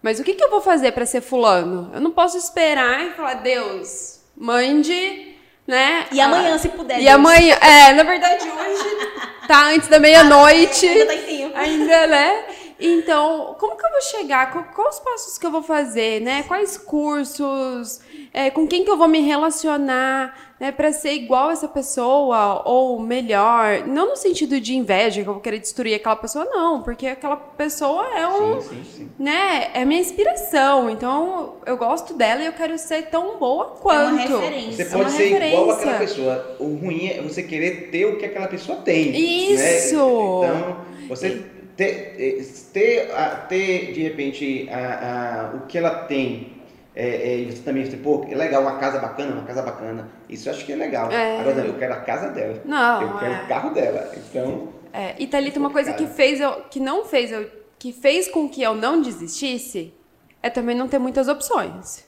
Mas o que, que eu vou fazer para ser fulano? Eu não posso esperar e falar, Deus, mande, né? E amanhã, a- se puder. E Deus. amanhã, é, na verdade, hoje *laughs* tá antes da meia-noite. Ainda tá em tempo. Ainda, né? Então, como que eu vou chegar? Qual- Quais os passos que eu vou fazer, né? Quais cursos? É, com quem que eu vou me relacionar, né? Para ser igual essa pessoa ou melhor. Não no sentido de inveja, que eu vou querer destruir aquela pessoa, não. Porque aquela pessoa é um... Sim, sim, sim. Né? É minha inspiração. Então, eu gosto dela e eu quero ser tão boa quanto. referência. Você É uma pode ser igual referência. àquela pessoa. O ruim é você querer ter o que aquela pessoa tem. Isso! Né? Então, você ter, eh, ter, ter de repente, a, a- o que ela tem. É, é, e você também, você, pô, é legal, uma casa bacana, uma casa bacana. Isso eu acho que é legal. É. Agora, eu quero a casa dela. Não, eu quero é. o carro dela. Então, É, e Thalita, uma coisa que fez eu, que não fez eu, que fez com que eu não desistisse, é também não ter muitas opções.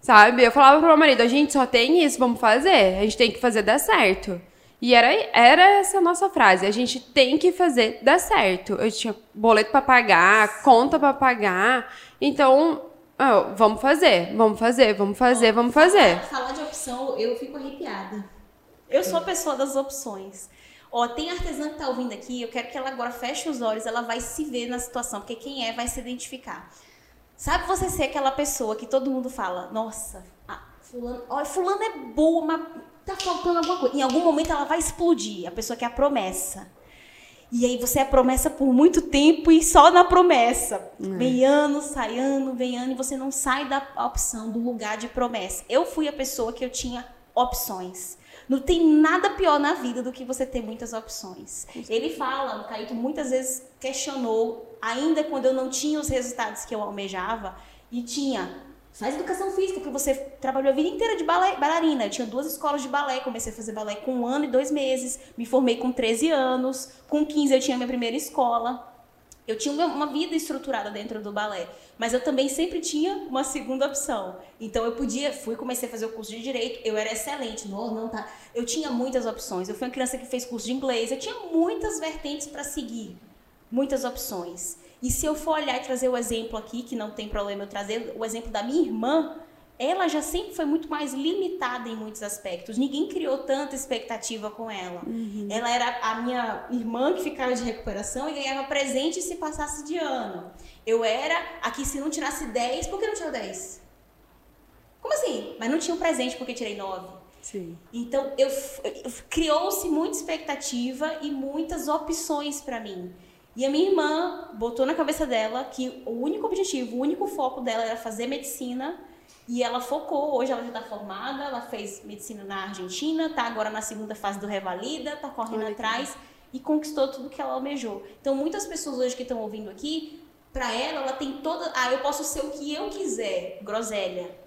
Sabe? Eu falava pro meu marido, a gente só tem isso, vamos fazer, a gente tem que fazer dar certo. E era, era essa a nossa frase, a gente tem que fazer dar certo. Eu tinha boleto pra pagar, conta pra pagar, então, ah, vamos fazer, vamos fazer, vamos fazer, vamos fazer. Falar de opção, eu fico arrepiada. Eu sou a pessoa das opções. Ó, tem artesã que tá ouvindo aqui, eu quero que ela agora feche os olhos, ela vai se ver na situação, porque quem é vai se identificar. Sabe você ser aquela pessoa que todo mundo fala, nossa, a fulano, ó, fulano é boa, mas tá faltando alguma coisa. Em algum momento ela vai explodir, a pessoa que é a promessa. E aí você é promessa por muito tempo e só na promessa. Vem ano, sai ano, vem ano, e você não sai da opção, do lugar de promessa. Eu fui a pessoa que eu tinha opções. Não tem nada pior na vida do que você ter muitas opções. Ele fala, o Caíto muitas vezes questionou, ainda quando eu não tinha os resultados que eu almejava, e tinha Faz educação física, porque você trabalhou a vida inteira de balé, bailarina. Eu tinha duas escolas de balé, comecei a fazer balé com um ano e dois meses, me formei com 13 anos, com 15 eu tinha minha primeira escola. Eu tinha uma- vida estruturada dentro do balé, mas eu também sempre tinha uma segunda opção. Então eu podia, fui comecei a fazer o curso de direito, eu era excelente, não, não tá. Eu tinha muitas opções. Eu fui uma criança que fez curso de inglês, eu tinha muitas vertentes para seguir, muitas opções. E se eu for olhar e trazer o exemplo aqui, que não tem problema eu trazer o exemplo da minha irmã, ela já sempre foi muito mais limitada em muitos aspectos. Ninguém criou tanta expectativa com ela. Ela era a minha irmã que ficava de recuperação e ganhava presente se passasse de ano. Eu era a que se não tirasse 10, por que não tirou 10? Como assim? Mas não tinha um presente porque tirei 9. Sim. Então, eu, eu- criou-se muita expectativa e muitas opções para mim. E a minha irmã botou na cabeça dela que o único objetivo, o único foco dela era fazer medicina. E ela focou, hoje ela já está formada, ela fez medicina na Argentina, está agora na segunda fase do Revalida, está correndo Olha atrás e conquistou tudo que ela almejou. Então, muitas pessoas hoje que estão ouvindo aqui, para ela, ela tem toda. Ah, eu posso ser o que eu quiser, groselha.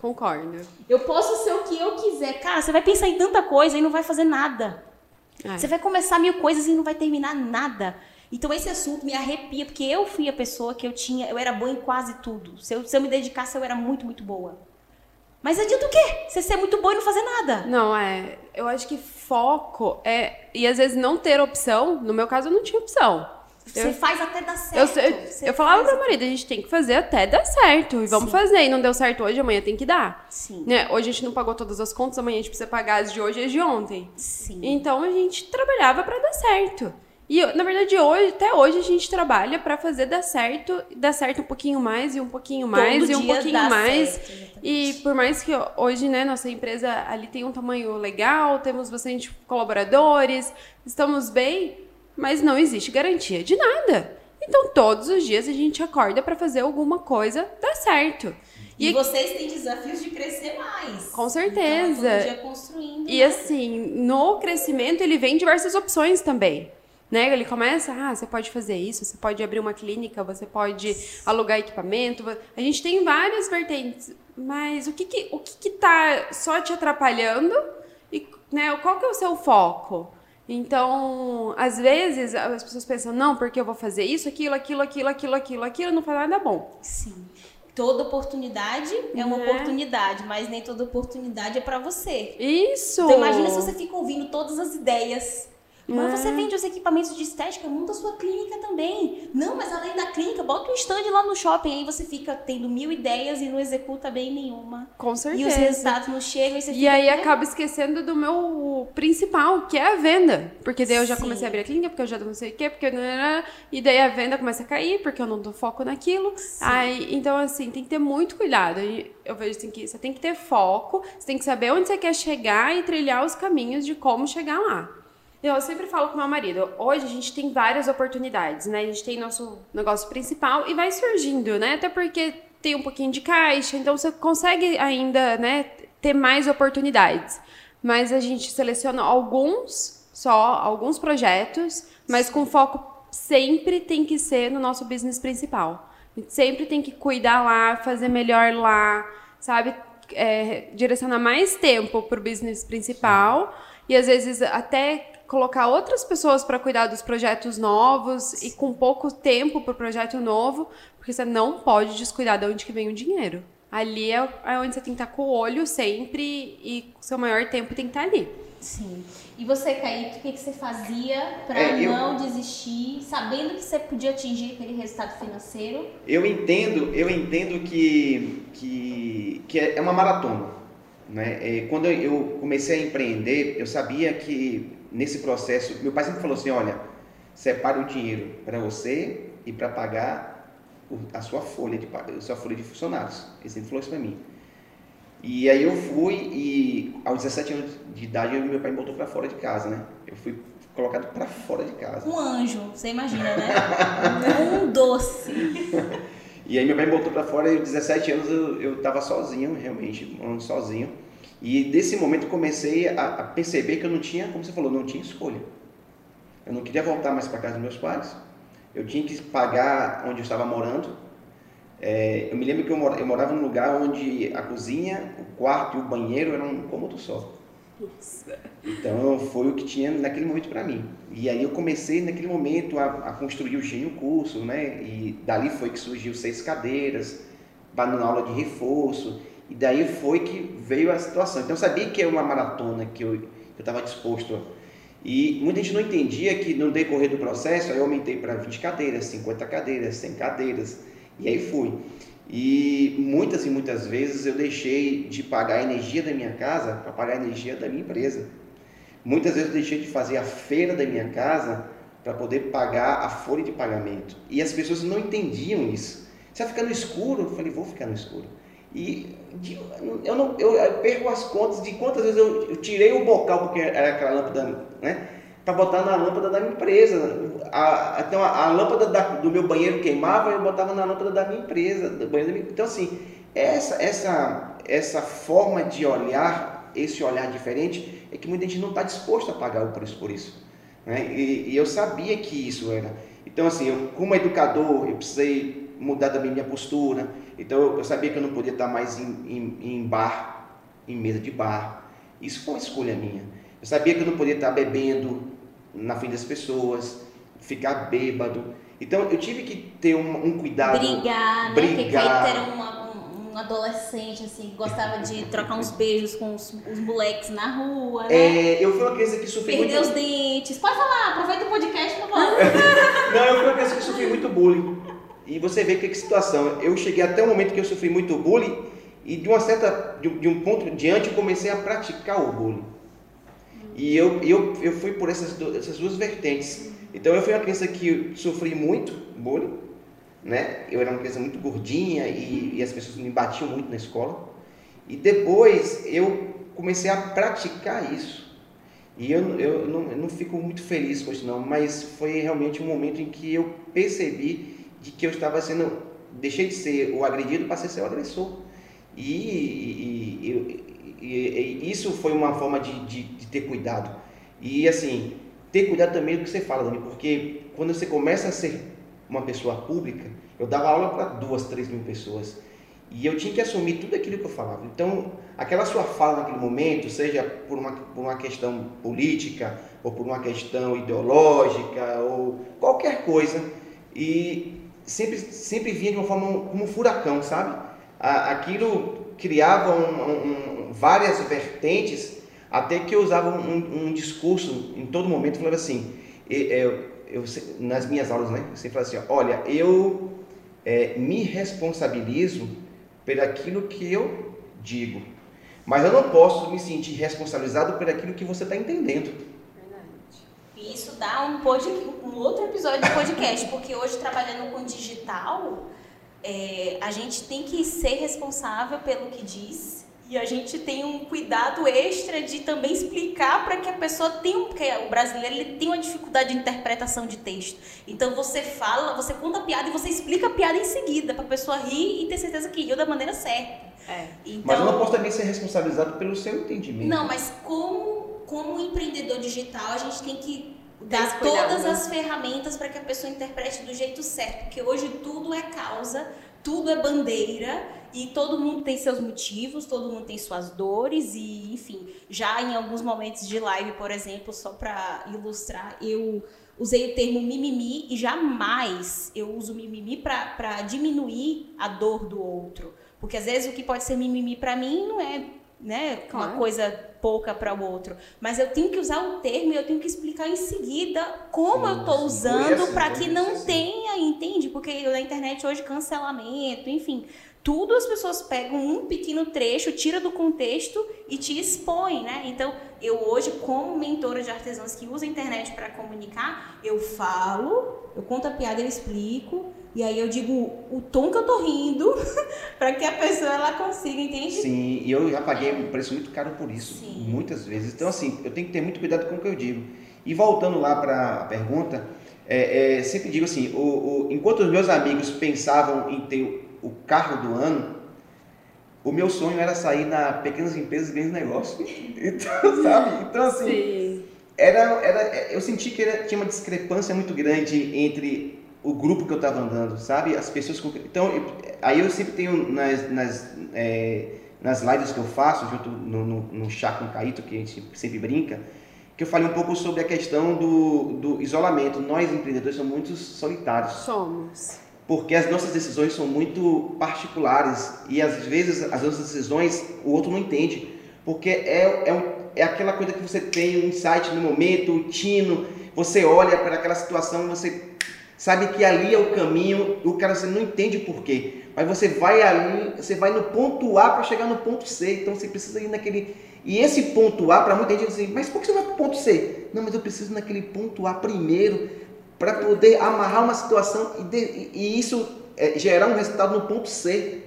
Concordo. Eu posso ser o que eu quiser. Cara, você vai pensar em tanta coisa e não vai fazer nada. É. Você vai começar mil coisas e não vai terminar nada. Então esse assunto me arrepia, porque eu fui a pessoa que eu tinha, eu era boa em quase tudo. Se eu, se eu me dedicasse, eu era muito, muito boa. Mas adianta o quê? Você ser muito boa e não fazer nada. Não, é. Eu acho que foco é. E às vezes não ter opção. No meu caso, eu não tinha opção. Você Eu- faz até dar Eu, certo. eu, Você eu falava pro meu marido, a gente tem que fazer até dar certo. E vamos Sim. fazer. E não deu certo hoje, amanhã tem que dar. Sim. Né? Hoje a gente não pagou todas as contas, amanhã a gente precisa pagar as de hoje e as de ontem. Sim. Então a gente trabalhava pra dar certo. E eu- na verdade hoje, até hoje a gente trabalha pra fazer dar certo, dar certo um pouquinho mais e um pouquinho mais Todo e um pouquinho mais. certo. E por mais que hoje, né, nossa empresa ali tem um tamanho legal, temos bastante colaboradores, estamos bem, mas não existe garantia de nada. Então, todos os dias a gente acorda para fazer alguma coisa dar certo. E, e, vocês têm desafios de crescer mais. Com certeza. Então, todo dia construindo. E né? assim, no crescimento ele vem diversas opções também. Né? Ele começa, ah, você pode fazer isso, você pode abrir uma clínica, você pode alugar equipamento. A gente tem várias vertentes, mas o que que, o que, que tá só te atrapalhando e né, qual que é o seu foco? Então, às vezes as pessoas pensam, não, porque eu vou fazer isso, aquilo, aquilo, aquilo, aquilo, aquilo, aquilo, não faz nada bom. Sim. Toda oportunidade é uma é. oportunidade, mas nem toda oportunidade é para você. Isso. Então imagina se você fica ouvindo todas as ideias mas você é. vende os equipamentos de estética, monta a sua clínica também. Não, mas além da clínica, bota um stand lá no shopping, aí você fica tendo mil ideias e não executa bem nenhuma. Com certeza. E os resultados não chegam e você E aí acaba esquecendo do meu principal, que é a venda. Porque daí eu já Sim. comecei a abrir a clínica, porque eu já não sei o quê, porque... E daí a venda começa a cair, porque eu não dou foco naquilo. Aí, então, assim, tem que ter muito cuidado. Eu vejo assim que você tem que ter foco, você tem que saber onde você quer chegar e trilhar os caminhos de como chegar lá. Eu sempre falo com meu marido, hoje a gente tem várias oportunidades, né? A gente tem nosso negócio principal e vai surgindo, né? Até porque tem um pouquinho de caixa, então você consegue ainda, né, ter mais oportunidades. Mas a gente seleciona alguns só, alguns projetos, mas com foco sempre tem que ser no nosso business principal. A gente sempre tem que cuidar lá, fazer melhor lá, sabe? É, direcionar mais tempo para o business principal e às vezes até colocar outras pessoas para cuidar dos projetos novos e com pouco tempo para o projeto novo, porque você não pode descuidar de onde que vem o dinheiro. Ali é, é onde você tem que estar com o olho sempre e seu maior tempo tem que estar ali. Sim. E você, Kaique, o que, que você fazia para é, não desistir, sabendo que você podia atingir aquele resultado financeiro? Eu entendo, eu entendo que, que, que é uma maratona. Né? É, quando eu comecei a empreender, eu sabia que nesse processo, meu pai sempre falou assim, olha, separa o dinheiro para você e para pagar a sua folha de a sua folha de funcionários. Ele sempre falou isso para mim. E aí eu fui e aos 17 anos de idade meu pai me botou para fora de casa, né? Eu fui colocado para fora de casa. Um anjo, você imagina, né? *laughs* um doce. E aí meu pai me botou para fora e aos 17 anos eu, eu tava sozinho, realmente, morando sozinho. E desse momento comecei a, a, perceber que eu não tinha, como você falou, não tinha escolha. Eu não queria voltar mais para casa dos meus pais. Eu tinha que pagar onde eu estava morando. É, eu me lembro que eu, mor eu morava num lugar onde a cozinha, o quarto e o banheiro eram um cômodo só. Nossa. Então foi o que tinha naquele momento para mim. E aí eu comecei naquele momento a, a construir o gênio curso, né? E dali foi que surgiu seis cadeiras, na aula de reforço. E daí foi que veio a situação. Então eu sabia que era uma maratona que eu estava disposto. E muita gente não entendia que no decorrer do processo eu aumentei para 20 cadeiras, 50 cadeiras, 100 cadeiras. E aí fui. E muitas e muitas vezes eu deixei de pagar a energia da minha casa para pagar a energia da minha empresa. Muitas vezes eu deixei de fazer a feira da minha casa para poder pagar a folha de pagamento. E as pessoas não entendiam isso. Você vai ficar no escuro? Eu falei, vou ficar no escuro. E eu, não, eu, eu, perco as contas de quantas vezes eu, eu, tirei o bocal, porque era aquela lâmpada, né? Para botar na lâmpada da minha empresa. A, então a, a lâmpada da, do meu banheiro queimava, eu botava na lâmpada da minha empresa. Do banheiro minha, então, assim, essa, essa, essa forma de olhar, esse olhar diferente, é que muita gente não está disposto a pagar o preço por isso. Né? E, e eu sabia que isso era. Então, assim, eu, como educador, eu precisei mudar também minha postura então eu sabia que eu não podia estar mais em, em, em bar, em mesa de bar. Isso foi uma escolha minha. Eu sabia que eu não podia estar bebendo na frente das pessoas, ficar bêbado. Então eu tive que ter um, um cuidado. Brigar, né? Brigar. Porque Kaique era uma, um, adolescente, assim, que gostava de trocar uns beijos com os, os moleques na rua, né? É, eu fui uma criança que sofri Perdeu muito... os dentes. Pode falar, aproveita o podcast pra falar. *laughs* não, eu fui uma criança que sofri muito bullying. E você vê que, que situação. Eu cheguei até o momento que eu sofri muito bullying e de uma certa de, de um ponto diante eu comecei a praticar o bullying. E eu, eu, eu fui por essas, duas, essas duas vertentes. Então eu fui uma criança que sofri muito bullying, né? Eu era uma criança muito gordinha e, e as pessoas me batiam muito na escola. E depois eu comecei a praticar isso. E eu, eu, não, eu não fico muito feliz com isso não, mas foi realmente um momento em que eu percebi de que eu estava sendo, deixei de ser o agredido para ser o agressor. E, e, e, e, isso foi uma forma de, de, de, ter cuidado. E assim, ter cuidado também do que você fala, Dani, porque quando você começa a ser uma pessoa pública, eu dava aula para duas, três mil pessoas. E eu tinha que assumir tudo aquilo que eu falava. Então, aquela sua fala naquele momento, seja por uma, por uma questão política, ou por uma questão ideológica, ou qualquer coisa, e sempre, sempre vinha de uma forma como um furacão, sabe? Aquilo criava um, um, várias vertentes, até que eu usava um, um discurso em todo momento, falava assim, eu, eu, nas minhas aulas, né? Você fala assim, olha, eu é, me responsabilizo por aquilo que eu digo. Mas eu não posso me sentir responsabilizado por aquilo que você está entendendo. Isso dá um, pod, um outro episódio de podcast, porque hoje trabalhando com digital, é, a gente tem que ser responsável pelo que diz e a gente tem um cuidado extra de também explicar para que a pessoa tenha, porque o brasileiro ele tem uma dificuldade de interpretação de texto. Então você fala, você conta a piada e você explica a piada em seguida para a pessoa rir e ter certeza que riu da maneira certa. É. Então, mas eu não posso também ser responsabilizado pelo seu entendimento. Não, mas como como empreendedor digital a gente tem que dar todas as ferramentas para que a pessoa interprete do jeito certo, porque hoje tudo é causa, tudo é bandeira e todo mundo tem seus motivos, todo mundo tem suas dores e, enfim, já em alguns momentos de live, por exemplo, só para ilustrar, eu usei o termo mimimi e jamais eu uso mimimi para diminuir a dor do outro. Porque às vezes o que pode ser mimimi para mim não é né, claro. uma coisa pouca para o outro. Mas eu tenho que usar o termo e eu tenho que explicar em seguida como sim, eu estou usando para que não tenha, entende? Porque na internet hoje cancelamento, enfim, tudo as pessoas pegam um pequeno trecho, tira do contexto e te expõe, né? Então, eu hoje, como mentora de artesãos que usa a internet para comunicar, eu falo, eu conto a piada, eu explico, e aí eu digo o tom que eu tô rindo *laughs* para que a pessoa ela consiga, entende? Sim, e eu já paguei um preço muito caro por isso, Sim. Muitas vezes. Então, assim, eu tenho que ter muito cuidado com o que eu digo. E voltando lá para a pergunta, é, é, sempre digo assim, o, o, enquanto os meus amigos pensavam em ter o carro do ano, o meu sonho era sair na pequenas empresas e grandes negócios. *laughs* Então, sabe? Então, assim, Sim. era, era, eu senti que era, tinha uma discrepância muito grande entre o grupo que eu estava andando, sabe? As pessoas com... Então, eu, aí eu sempre tenho nas, nas, é, nas lives que eu faço, junto no, no, no chá com o Caíto, que a gente sempre brinca, que eu falei um pouco sobre a questão do, do isolamento. Nós, empreendedores, somos muito solitários. Somos porque as nossas decisões são muito particulares e às vezes as nossas decisões o outro não entende, porque é, é, um, é aquela coisa que você tem um insight no momento, o tino, você olha para aquela situação, você sabe que ali é o caminho, o cara você não entende por quê, mas você vai ali, você vai no ponto A para chegar no ponto C, então você precisa ir naquele e esse ponto A para muita gente assim, mas por que você vai para o ponto C? Não, mas eu preciso naquele ponto A primeiro para poder amarrar uma situação e, de, e isso é, gerar um resultado no ponto C.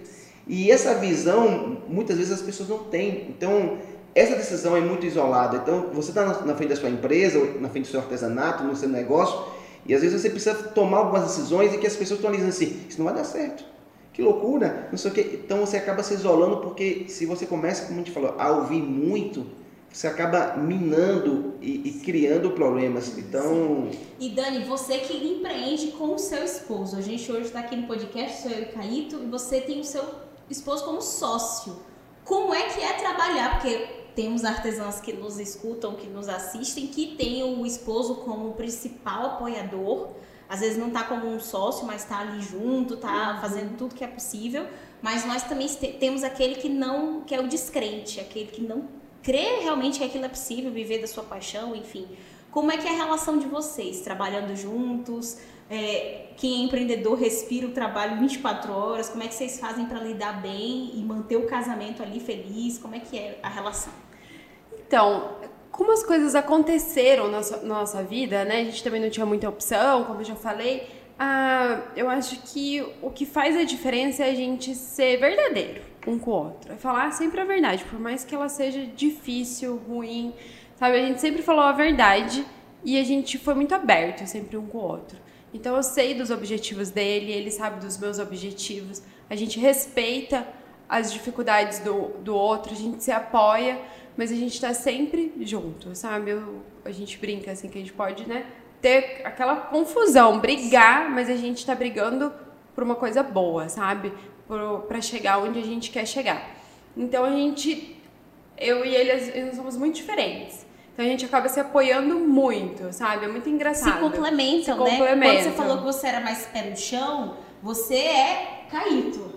E essa visão, muitas vezes as pessoas não têm. Então, essa decisão é muito isolada. Então, você está na, frente da sua empresa, na frente do seu artesanato, no seu negócio, e às vezes você precisa tomar algumas decisões e que as pessoas estão dizendo assim, isso não vai dar certo. Que loucura, não sei o quê. Então você acaba se isolando porque se você começa, como a gente falou, a ouvir muito, você acaba minando e, e, criando problemas. Então. E Dani, você que empreende com o seu esposo. A gente hoje está aqui no podcast, sou eu e Caíto, e você tem o seu esposo como sócio. Como é que é trabalhar? Porque temos artesãs que nos escutam, que nos assistem, que tem o esposo como principal apoiador. Às vezes não está como um sócio, mas está ali junto, está uhum. fazendo tudo que é possível. Mas nós também temos aquele que não, que é o descrente, aquele que não crer realmente que aquilo é possível, viver da sua paixão, enfim. Como é que é a relação de vocês, trabalhando juntos? É, quem é empreendedor respira o trabalho 24 horas? Como é que vocês fazem para lidar bem e manter o casamento ali feliz? Como é que é a relação? Então, como as coisas aconteceram na nossa, na nossa vida, né? A gente também não tinha muita opção, como eu já falei. Ah, eu acho que o que faz a diferença é a gente ser verdadeiro um com o outro. É falar sempre a verdade, por mais que ela seja difícil, ruim, sabe? A gente sempre falou a verdade e a gente foi muito aberto sempre um com o outro. Então eu sei dos objetivos dele, ele sabe dos meus objetivos. A gente respeita as dificuldades do, do outro, a gente se apoia, mas a gente está sempre junto, sabe? Eu, a gente brinca assim que a gente pode, né? Ter aquela confusão, brigar, mas a gente está brigando por uma coisa boa, sabe? Para chegar onde a gente quer chegar. Então a gente, eu e ele, nós somos muito diferentes. Então a gente acaba se apoiando muito, sabe? É muito engraçado. Se complementam, se né? Complementam. Quando você falou que você era mais pé no chão, você é Caíto.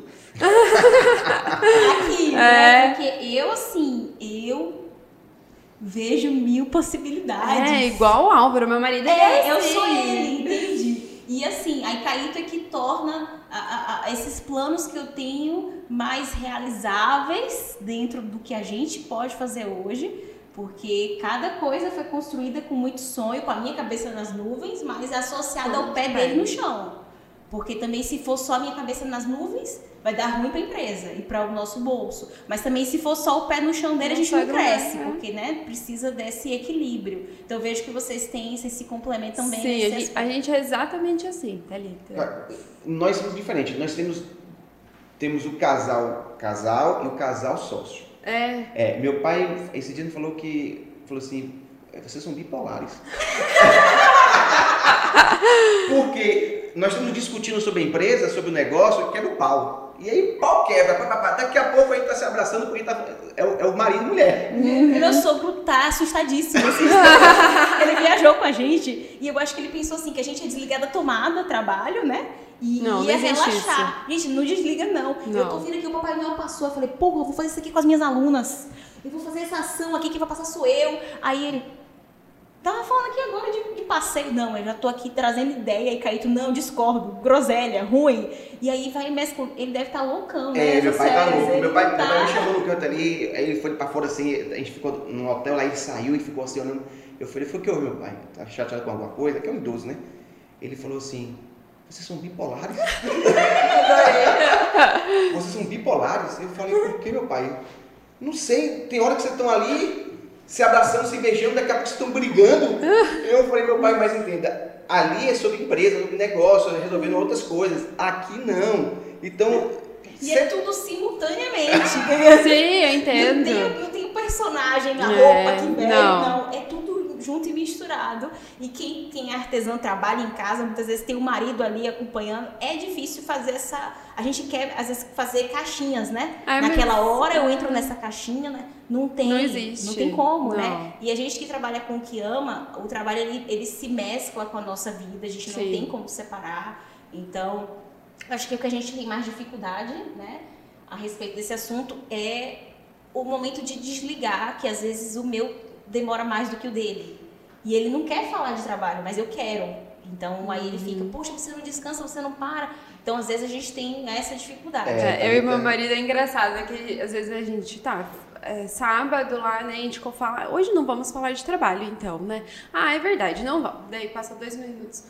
Aqui, né? É. Porque eu, assim, eu vejo mil possibilidades. É, igual o Álvaro, meu marido é, É, eu sou ele, entende? E assim, aí Caíto é que torna a- a- a- esses planos que eu tenho mais realizáveis dentro do que a gente pode fazer hoje, porque cada coisa foi construída com muito sonho, com a minha cabeça nas nuvens, mas associada ao pé dele no chão. Porque também se for só a minha cabeça nas nuvens, vai dar ruim para a empresa e para o nosso bolso. Mas também se for só o pé no chão dele, a gente não cresce, né? porque né, precisa desse equilíbrio. Então eu vejo que vocês têm, vocês se complementam bem Sim, a gente, a gente é exatamente assim, Thalita. Nós somos diferentes. Nós temos, temos o casal casal e o casal sócio. É, É, meu pai, esse dia, falou que. Falou assim: "É, vocês são bipolares. *laughs* Porque nós estamos discutindo sobre a empresa, sobre o negócio, e quebra o pau. E aí o pau quebra. pá, pá, pá. Daqui a pouco a gente tá se abraçando porque tá, é, o, é o marido e mulher. Meu sogro tá assustadíssimo. assim. *laughs* ele viajou com a gente e eu acho que ele pensou assim, que a gente ia desligar da tomada, trabalho, né? E Não, ia relaxar. Gente, não desliga não. Eu Não. tô vendo aqui, o Papai Noel passou. Eu falei, porra, eu vou fazer isso aqui com as minhas alunas. Eu vou fazer essa ação aqui, quem vai passar sou eu. Aí ele, tava falando aqui agora de, de passeio. Não, eu já tô aqui trazendo ideia. E Caíto, não, discordo. Groselha, ruim. E aí vai mesmo, ele deve estar loucão, né? É, meu pai tá louco. Meu pai, meu tá- pai me chamou no canto ali, aí ele foi pra fora assim, a gente ficou num hotel lá, ele saiu e ficou assim olhando. Eu falei, foi o que houve, meu pai? Tá chateado com alguma coisa? Que é um idoso, né? Ele falou assim, vocês são bipolares? *laughs* vocês são bipolares? Eu falei, por que, meu pai? Não sei, tem hora que vocês estão ali se abraçando, se beijando, daqui a pouco vocês estão brigando. *laughs* Eu falei, meu pai, mas entenda, ali é sobre empresa, sobre negócio, resolvendo outras coisas. Aqui não. Então, E é tudo simultaneamente. *laughs* sim, eu Não entendo. tem, não tem o personagem, a É, roupa que vem, não. não. É tudo junto e misturado. E quem, quem é artesão trabalha em casa, muitas vezes tem o marido ali acompanhando. É difícil fazer essa. A gente quer, às vezes, fazer caixinhas, né? Mas- Naquela hora eu entro nessa caixinha, né? Não tem. Não existe. Não tem como, né? Não. E a gente que trabalha com o que ama, o trabalho ele, ele se mescla com a nossa vida, a gente não Sim. tem como separar. Então, acho que o que a gente tem mais dificuldade, né, a respeito desse assunto é o momento de desligar, que às vezes o meu demora mais do que o dele. E ele não quer falar de trabalho, mas eu quero. Então aí ele fica, Uhum. poxa, você não descansa, você não para. Então às vezes a gente tem essa dificuldade. É. É, eu e meu marido é engraçado, é que às vezes a gente tá. é, sábado lá, né, a gente fala, hoje não vamos falar de trabalho, então, né? Ah, é verdade, não vamos. Daí passa dois minutos.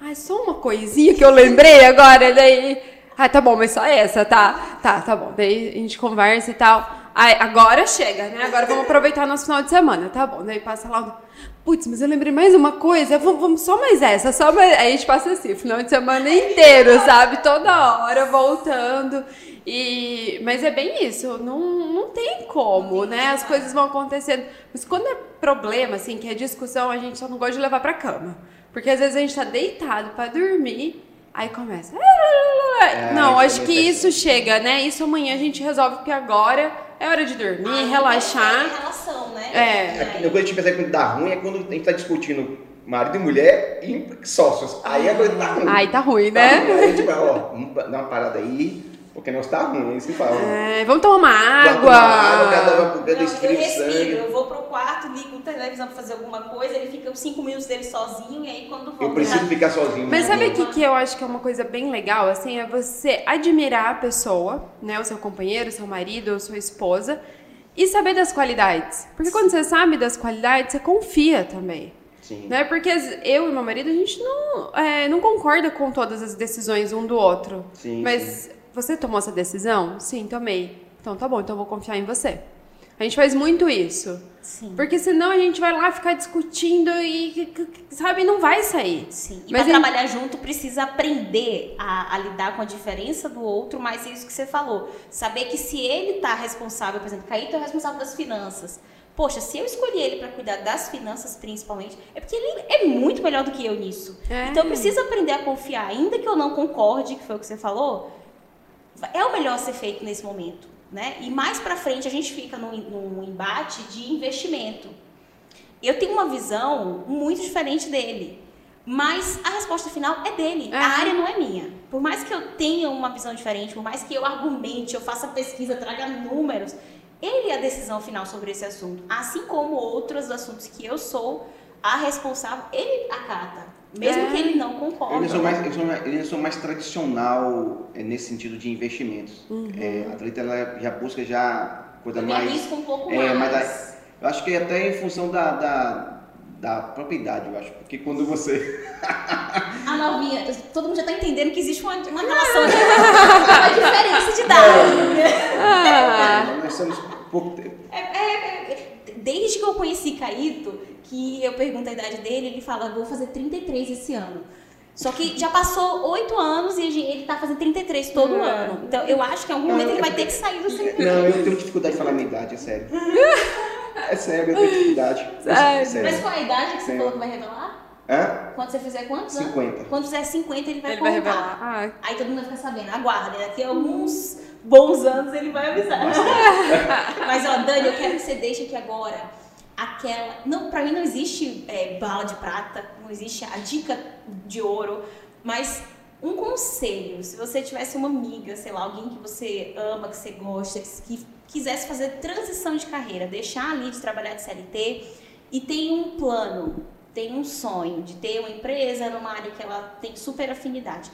Ah, só uma coisinha que eu lembrei agora, daí. Ah, tá bom, mas só essa, tá? Tá, tá bom. Daí a gente conversa e tal. Ai, agora chega, né? Agora vamos aproveitar nosso final de semana, tá bom. Daí passa lá. Putz, mas eu lembrei mais uma coisa. Vamos, vamos só mais essa, só mais. Aí a gente passa assim, o final de semana inteiro, sabe? Toda hora voltando. E... Mas é bem isso, não, não tem como, né? As coisas vão acontecendo. Mas quando é problema, assim, que é discussão, a gente só não gosta de levar pra cama. Porque às vezes a gente tá deitado pra dormir, aí começa. É, não, acho é que isso chega, né? Isso amanhã a gente resolve, porque agora é hora de dormir, Aí relaxar. interfere a relação, né? É. É, a coisa que a gente pensa que dá ruim é quando a gente tá discutindo marido e mulher e sócios. Aí a coisa tá ruim. Aí tá ruim, Tá né? ruim. Aí a gente vai, ó, vamos dar uma parada aí, porque o negócio tá ruim. Aí você fala, É, vamos tomar uma vamos tomar água, cada água. uma por Não, dentro eu sangue. vou pro quarto, ligo a televisão pra fazer alguma coisa, ele fica os cinco minutos dele sozinho, e aí quando volta... Eu preciso ficar sozinho. Mas sabe o que, que eu acho que é uma coisa bem legal, assim, é você admirar a pessoa, né, o seu companheiro, o seu marido ou sua esposa, e saber das qualidades. Porque quando você sabe das qualidades, você confia também. Sim. Né? Porque eu e meu marido, a gente não, é, não concorda com todas as decisões um do outro. Sim, Mas você tomou essa decisão? Sim, tomei. Então tá bom, então eu vou confiar em você. A gente faz muito isso. Sim. Porque senão a gente vai lá ficar discutindo e, sabe, não vai sair. Sim. E mas pra trabalhar junto precisa aprender a, a, lidar com a diferença do outro, mas é isso que você falou. Saber que se ele tá responsável, por exemplo, Caíto é responsável das finanças. Poxa, se eu escolhi ele para cuidar das finanças principalmente, é porque ele é muito melhor do que eu nisso. É. Então eu preciso aprender a confiar, ainda que eu não concorde, que foi o que você falou, é o melhor a ser feito nesse momento. Né? E mais para frente a gente fica num, num embate de investimento. Eu tenho uma visão muito diferente dele. Mas a resposta final é dele. É. A área não é minha. Por mais que eu tenha uma visão diferente, por mais que eu argumente, eu faça pesquisa, traga números, ele é a decisão final sobre esse assunto. Assim como outros assuntos que eu sou a responsável, ele acata. Mesmo é. que ele não concorde. Eles são mais, eles são mais, eles são mais tradicional é, nesse sentido de investimentos. Uhum. É, a atleta ela já busca já coisa eu mais. Um pouco é, mais. Mas eu acho que é até em função da, da, da propriedade, eu acho. Porque quando você. *laughs* a novinha, todo mundo já está entendendo que existe uma, uma relação *laughs* de uma diferença de idade. Ah. Nós somos pouco tempo. É, é, é, desde que eu conheci Caíto, que eu pergunto a idade dele, ele fala, vou fazer 33 esse ano. Só que já passou oito anos e ele tá fazendo 33 todo é. ano. Então eu acho que em algum momento ele vai ter que sair do centro. Não, eu tenho dificuldade de falar a minha idade, é sério. É sério, eu tenho *laughs* dificuldade. É sério. Mas qual a idade que você falou que vai revelar? Hã? Quando você fizer quantos 50. Quando fizer 50, ele vai ele contar. Vai revelar. Ah. Aí todo mundo vai ficar sabendo. Aguarde, daqui a alguns bons anos ele vai avisar. *laughs* Mas ó, Dani, eu quero que você deixe aqui agora aquela. Não, para mim não existe é, bala de prata, não existe a dica de ouro, mas um conselho, se você tivesse uma amiga, sei lá, alguém que você ama, que você gosta, que quisesse fazer transição de carreira, deixar ali de trabalhar de CLT e tem um plano, tem um sonho de ter uma empresa numa área que ela tem super afinidade.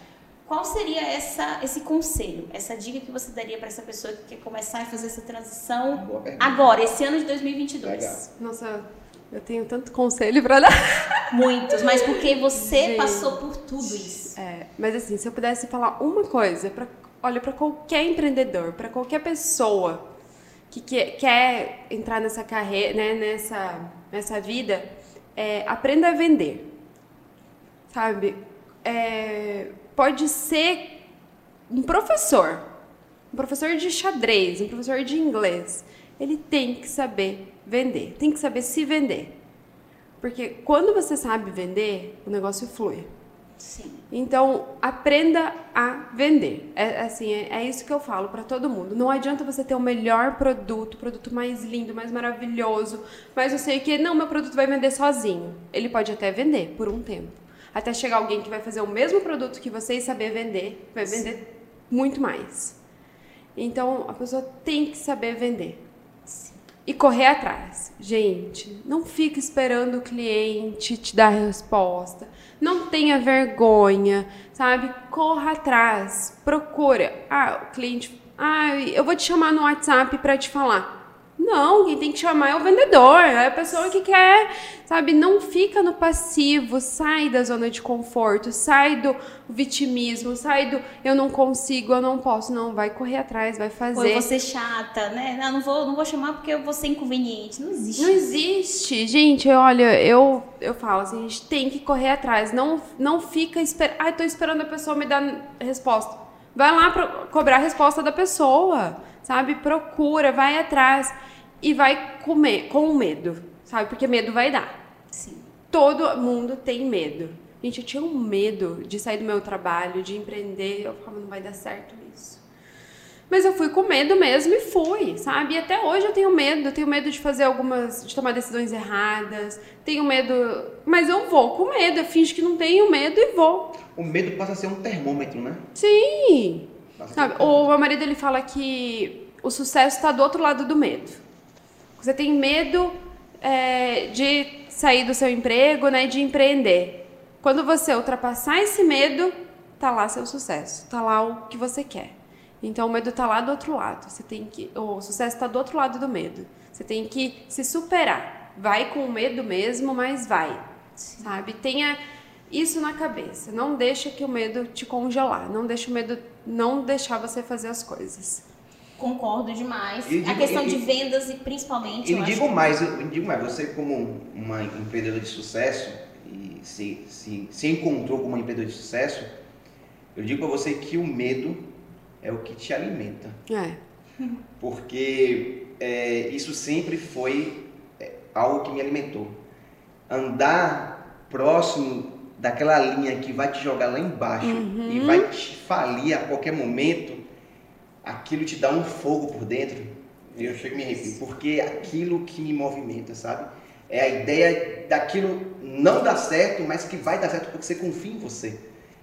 Qual seria essa, esse conselho, essa dica que você daria para essa pessoa que quer começar a fazer essa transição agora, esse ano de 2022? Legal. Nossa, eu tenho tanto conselho para dar. Muitos, mas porque você Gente, passou por tudo isso. É, mas assim, se eu pudesse falar uma coisa, pra, olha, para qualquer empreendedor, para qualquer pessoa que quer, quer entrar nessa carreira, né, nessa, nessa vida, é, aprenda a vender. Sabe? É, pode ser um professor, um professor de xadrez, um professor de inglês. Ele tem que saber vender, tem que saber se vender. Porque quando você sabe vender, o negócio flui. Sim. Então, aprenda a vender. É, assim, é, é isso que eu falo para todo mundo. Não adianta você ter o melhor produto, o produto mais lindo, mais maravilhoso, mas eu sei que não, meu produto vai vender sozinho. Ele pode até vender por um tempo até chegar alguém que vai fazer o mesmo produto que você e saber vender, vai vender Sim. muito mais. Então, a pessoa tem que saber vender. Sim. E correr atrás. Gente, não fique esperando o cliente te dar a resposta. Não tenha vergonha, sabe? Corra atrás. Procura. Ah, o cliente. Ah, eu vou te chamar no WhatsApp para te falar. Não, quem tem que chamar é o vendedor, é a pessoa que quer, sabe? Não fica no passivo, sai da zona de conforto, sai do vitimismo, sai do eu não consigo, eu não posso. Não, vai correr atrás, vai fazer. Ou eu vou ser chata, né? Não, não vou, não vou chamar porque eu vou ser inconveniente. Não existe. Não existe. Gente, olha, eu, eu falo assim, a gente tem que correr atrás. Não, não fica esperando. Ai, tô esperando a pessoa me dar resposta. Vai lá pra cobrar a resposta da pessoa, sabe? Procura, vai atrás e vai comer com medo, sabe? Porque medo vai dar. Sim. Todo mundo tem medo. Gente, eu tinha um medo de sair do meu trabalho, de empreender. Eu falava, não vai dar certo isso. Mas eu fui com medo mesmo e fui, sabe? E até hoje eu tenho medo. Eu tenho medo de fazer algumas. de tomar decisões erradas. Tenho medo. Mas eu vou com medo. Eu finjo que não tenho medo e vou. O medo passa a ser um termômetro, né? Sim. sabe? O meu marido ele fala que o sucesso está do outro lado do medo. Você tem medo é, de sair do seu emprego, né, de empreender. Quando você ultrapassar esse medo, tá lá seu sucesso, tá lá o que você quer. Então o medo tá lá do outro lado. Você tem que, o sucesso está do outro lado do medo. Você tem que se superar. Vai com o medo mesmo, mas vai, sabe? Tenha isso na cabeça. Não deixa que o medo te congelar. Não deixa o medo não deixar você fazer as coisas. Concordo demais. E a digo- questão de vendas e principalmente. E eu acho digo que- mais, eu lhe digo mais, você como uma empreendedora de sucesso e se, se, se encontrou como uma empreendedora de sucesso, eu digo para você que o medo é o que te alimenta. É. *laughs* Porque é, isso sempre foi é, algo que me alimentou. Andar próximo daquela linha que vai te jogar lá embaixo e vai te falir a qualquer momento, aquilo te dá um fogo por dentro. E eu chego me arrepio, porque é aquilo que me movimenta, sabe? É a ideia daquilo não dar certo, mas que vai dar certo porque você confia em você.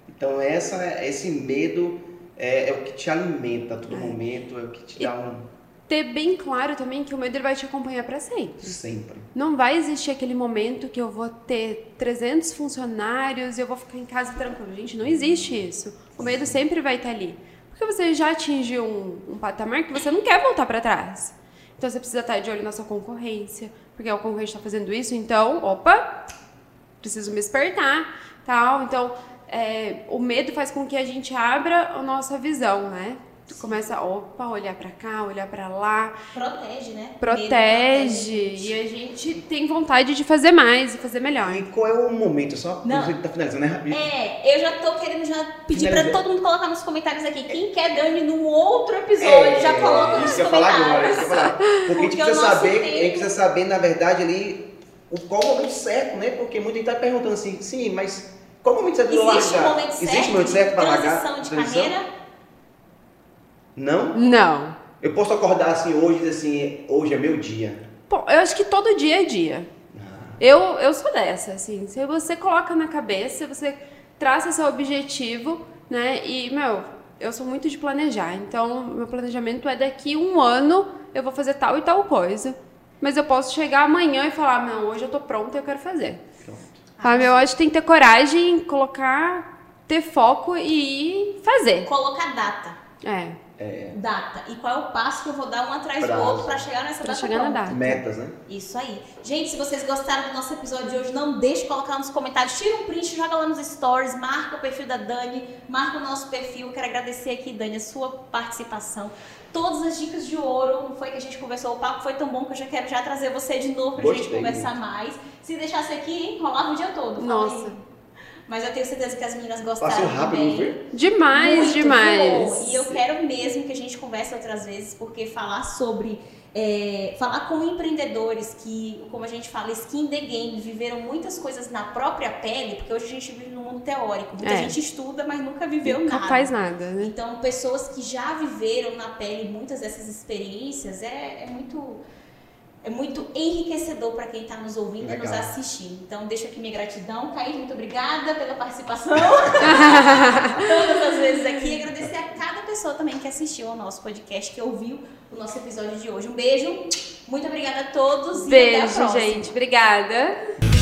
Então essa, esse medo é, é o que te alimenta a todo momento, é o que te dá um Ter bem claro também que o medo vai te acompanhar para sempre. sempre. Não vai existir aquele momento que eu vou ter 300 funcionários e eu vou ficar em casa tranquilo. Gente, não existe isso. O medo sempre vai estar ali. Porque você já atingiu um, um patamar que você não quer voltar para trás. Então você precisa estar de olho na sua concorrência, porque o concorrente está fazendo isso, então, opa, preciso me despertar, tal. Então, é, o medo faz com que a gente abra a nossa visão, né? Tu começa, opa, olhar para cá, olhar para lá, Protege, né? Protege e a gente tem vontade de fazer mais e fazer melhor. E qual é o momento? Só Não. você que tá finalizando, né? É, eu já tô querendo já pedir pra Finalizar. todo mundo colocar nos comentários aqui. Quem quer Dani num outro episódio, já coloca nos É, isso que eu ia falar agora, comentários. isso que eu ia falar. Porque, a gente o precisa saber, tempo- a gente precisa saber, na verdade, ali, o, qual o momento certo, né? Porque muita gente tá perguntando assim, sim, mas qual o momento certo Existe um momento certo, Existe um momento certo de para largar? transição de carreira? Não? Não. Eu posso acordar assim hoje e dizer assim, hoje é meu dia. Pô, eu acho que todo dia é dia. Eu, eu sou dessa, assim. Se você coloca na cabeça, você traça seu objetivo, né? E, meu, eu sou muito de planejar. Então, meu planejamento é daqui um ano eu vou fazer tal e tal coisa. Mas eu posso chegar amanhã e falar, não, hoje eu tô pronta e eu quero fazer. Pronto. Sabe? Eu acho que tem que ter coragem, colocar, ter foco e fazer. Colocar data. É. Data. E qual é o passo que eu vou dar um atrás do Prazo. outro pra chegar nessa Pra data chegar na data. Metas, né? Isso aí. Gente, se vocês gostaram do nosso episódio de hoje, não deixe de colocar nos comentários. Tira um print, joga lá nos stories, marca o perfil da Dani, marca o nosso perfil. Quero agradecer aqui, Dani, a sua participação. Todas as dicas de ouro, não foi que a gente conversou, o papo foi tão bom que eu já quero já trazer você de novo pra gente Gostei conversar mais. Se deixasse aqui, rolava o dia todo. fala Nossa. aí. Mas eu tenho certeza que as meninas gostaram Passou rápido, também. não foi? Demais, Muito, demais. viu? E eu quero mesmo que a gente converse outras vezes, porque falar sobre. é, falar com empreendedores que, como a gente fala, skin the game, viveram muitas coisas na própria pele, porque hoje a gente vive num mundo teórico. Muita É. gente estuda, mas nunca viveu Nunca nada. faz nada, né? Então, pessoas que já viveram na pele muitas dessas experiências é, é muito. É muito enriquecedor para quem está nos ouvindo e nos Legal. assistindo. Então, deixo aqui minha gratidão. Caís, muito obrigada pela participação. *laughs* Todas as vezes aqui. Agradecer a cada pessoa também que assistiu ao nosso podcast, que ouviu o nosso episódio de hoje. Um beijo. Muito obrigada a todos. e até a Beijo, próxima. gente. Obrigada.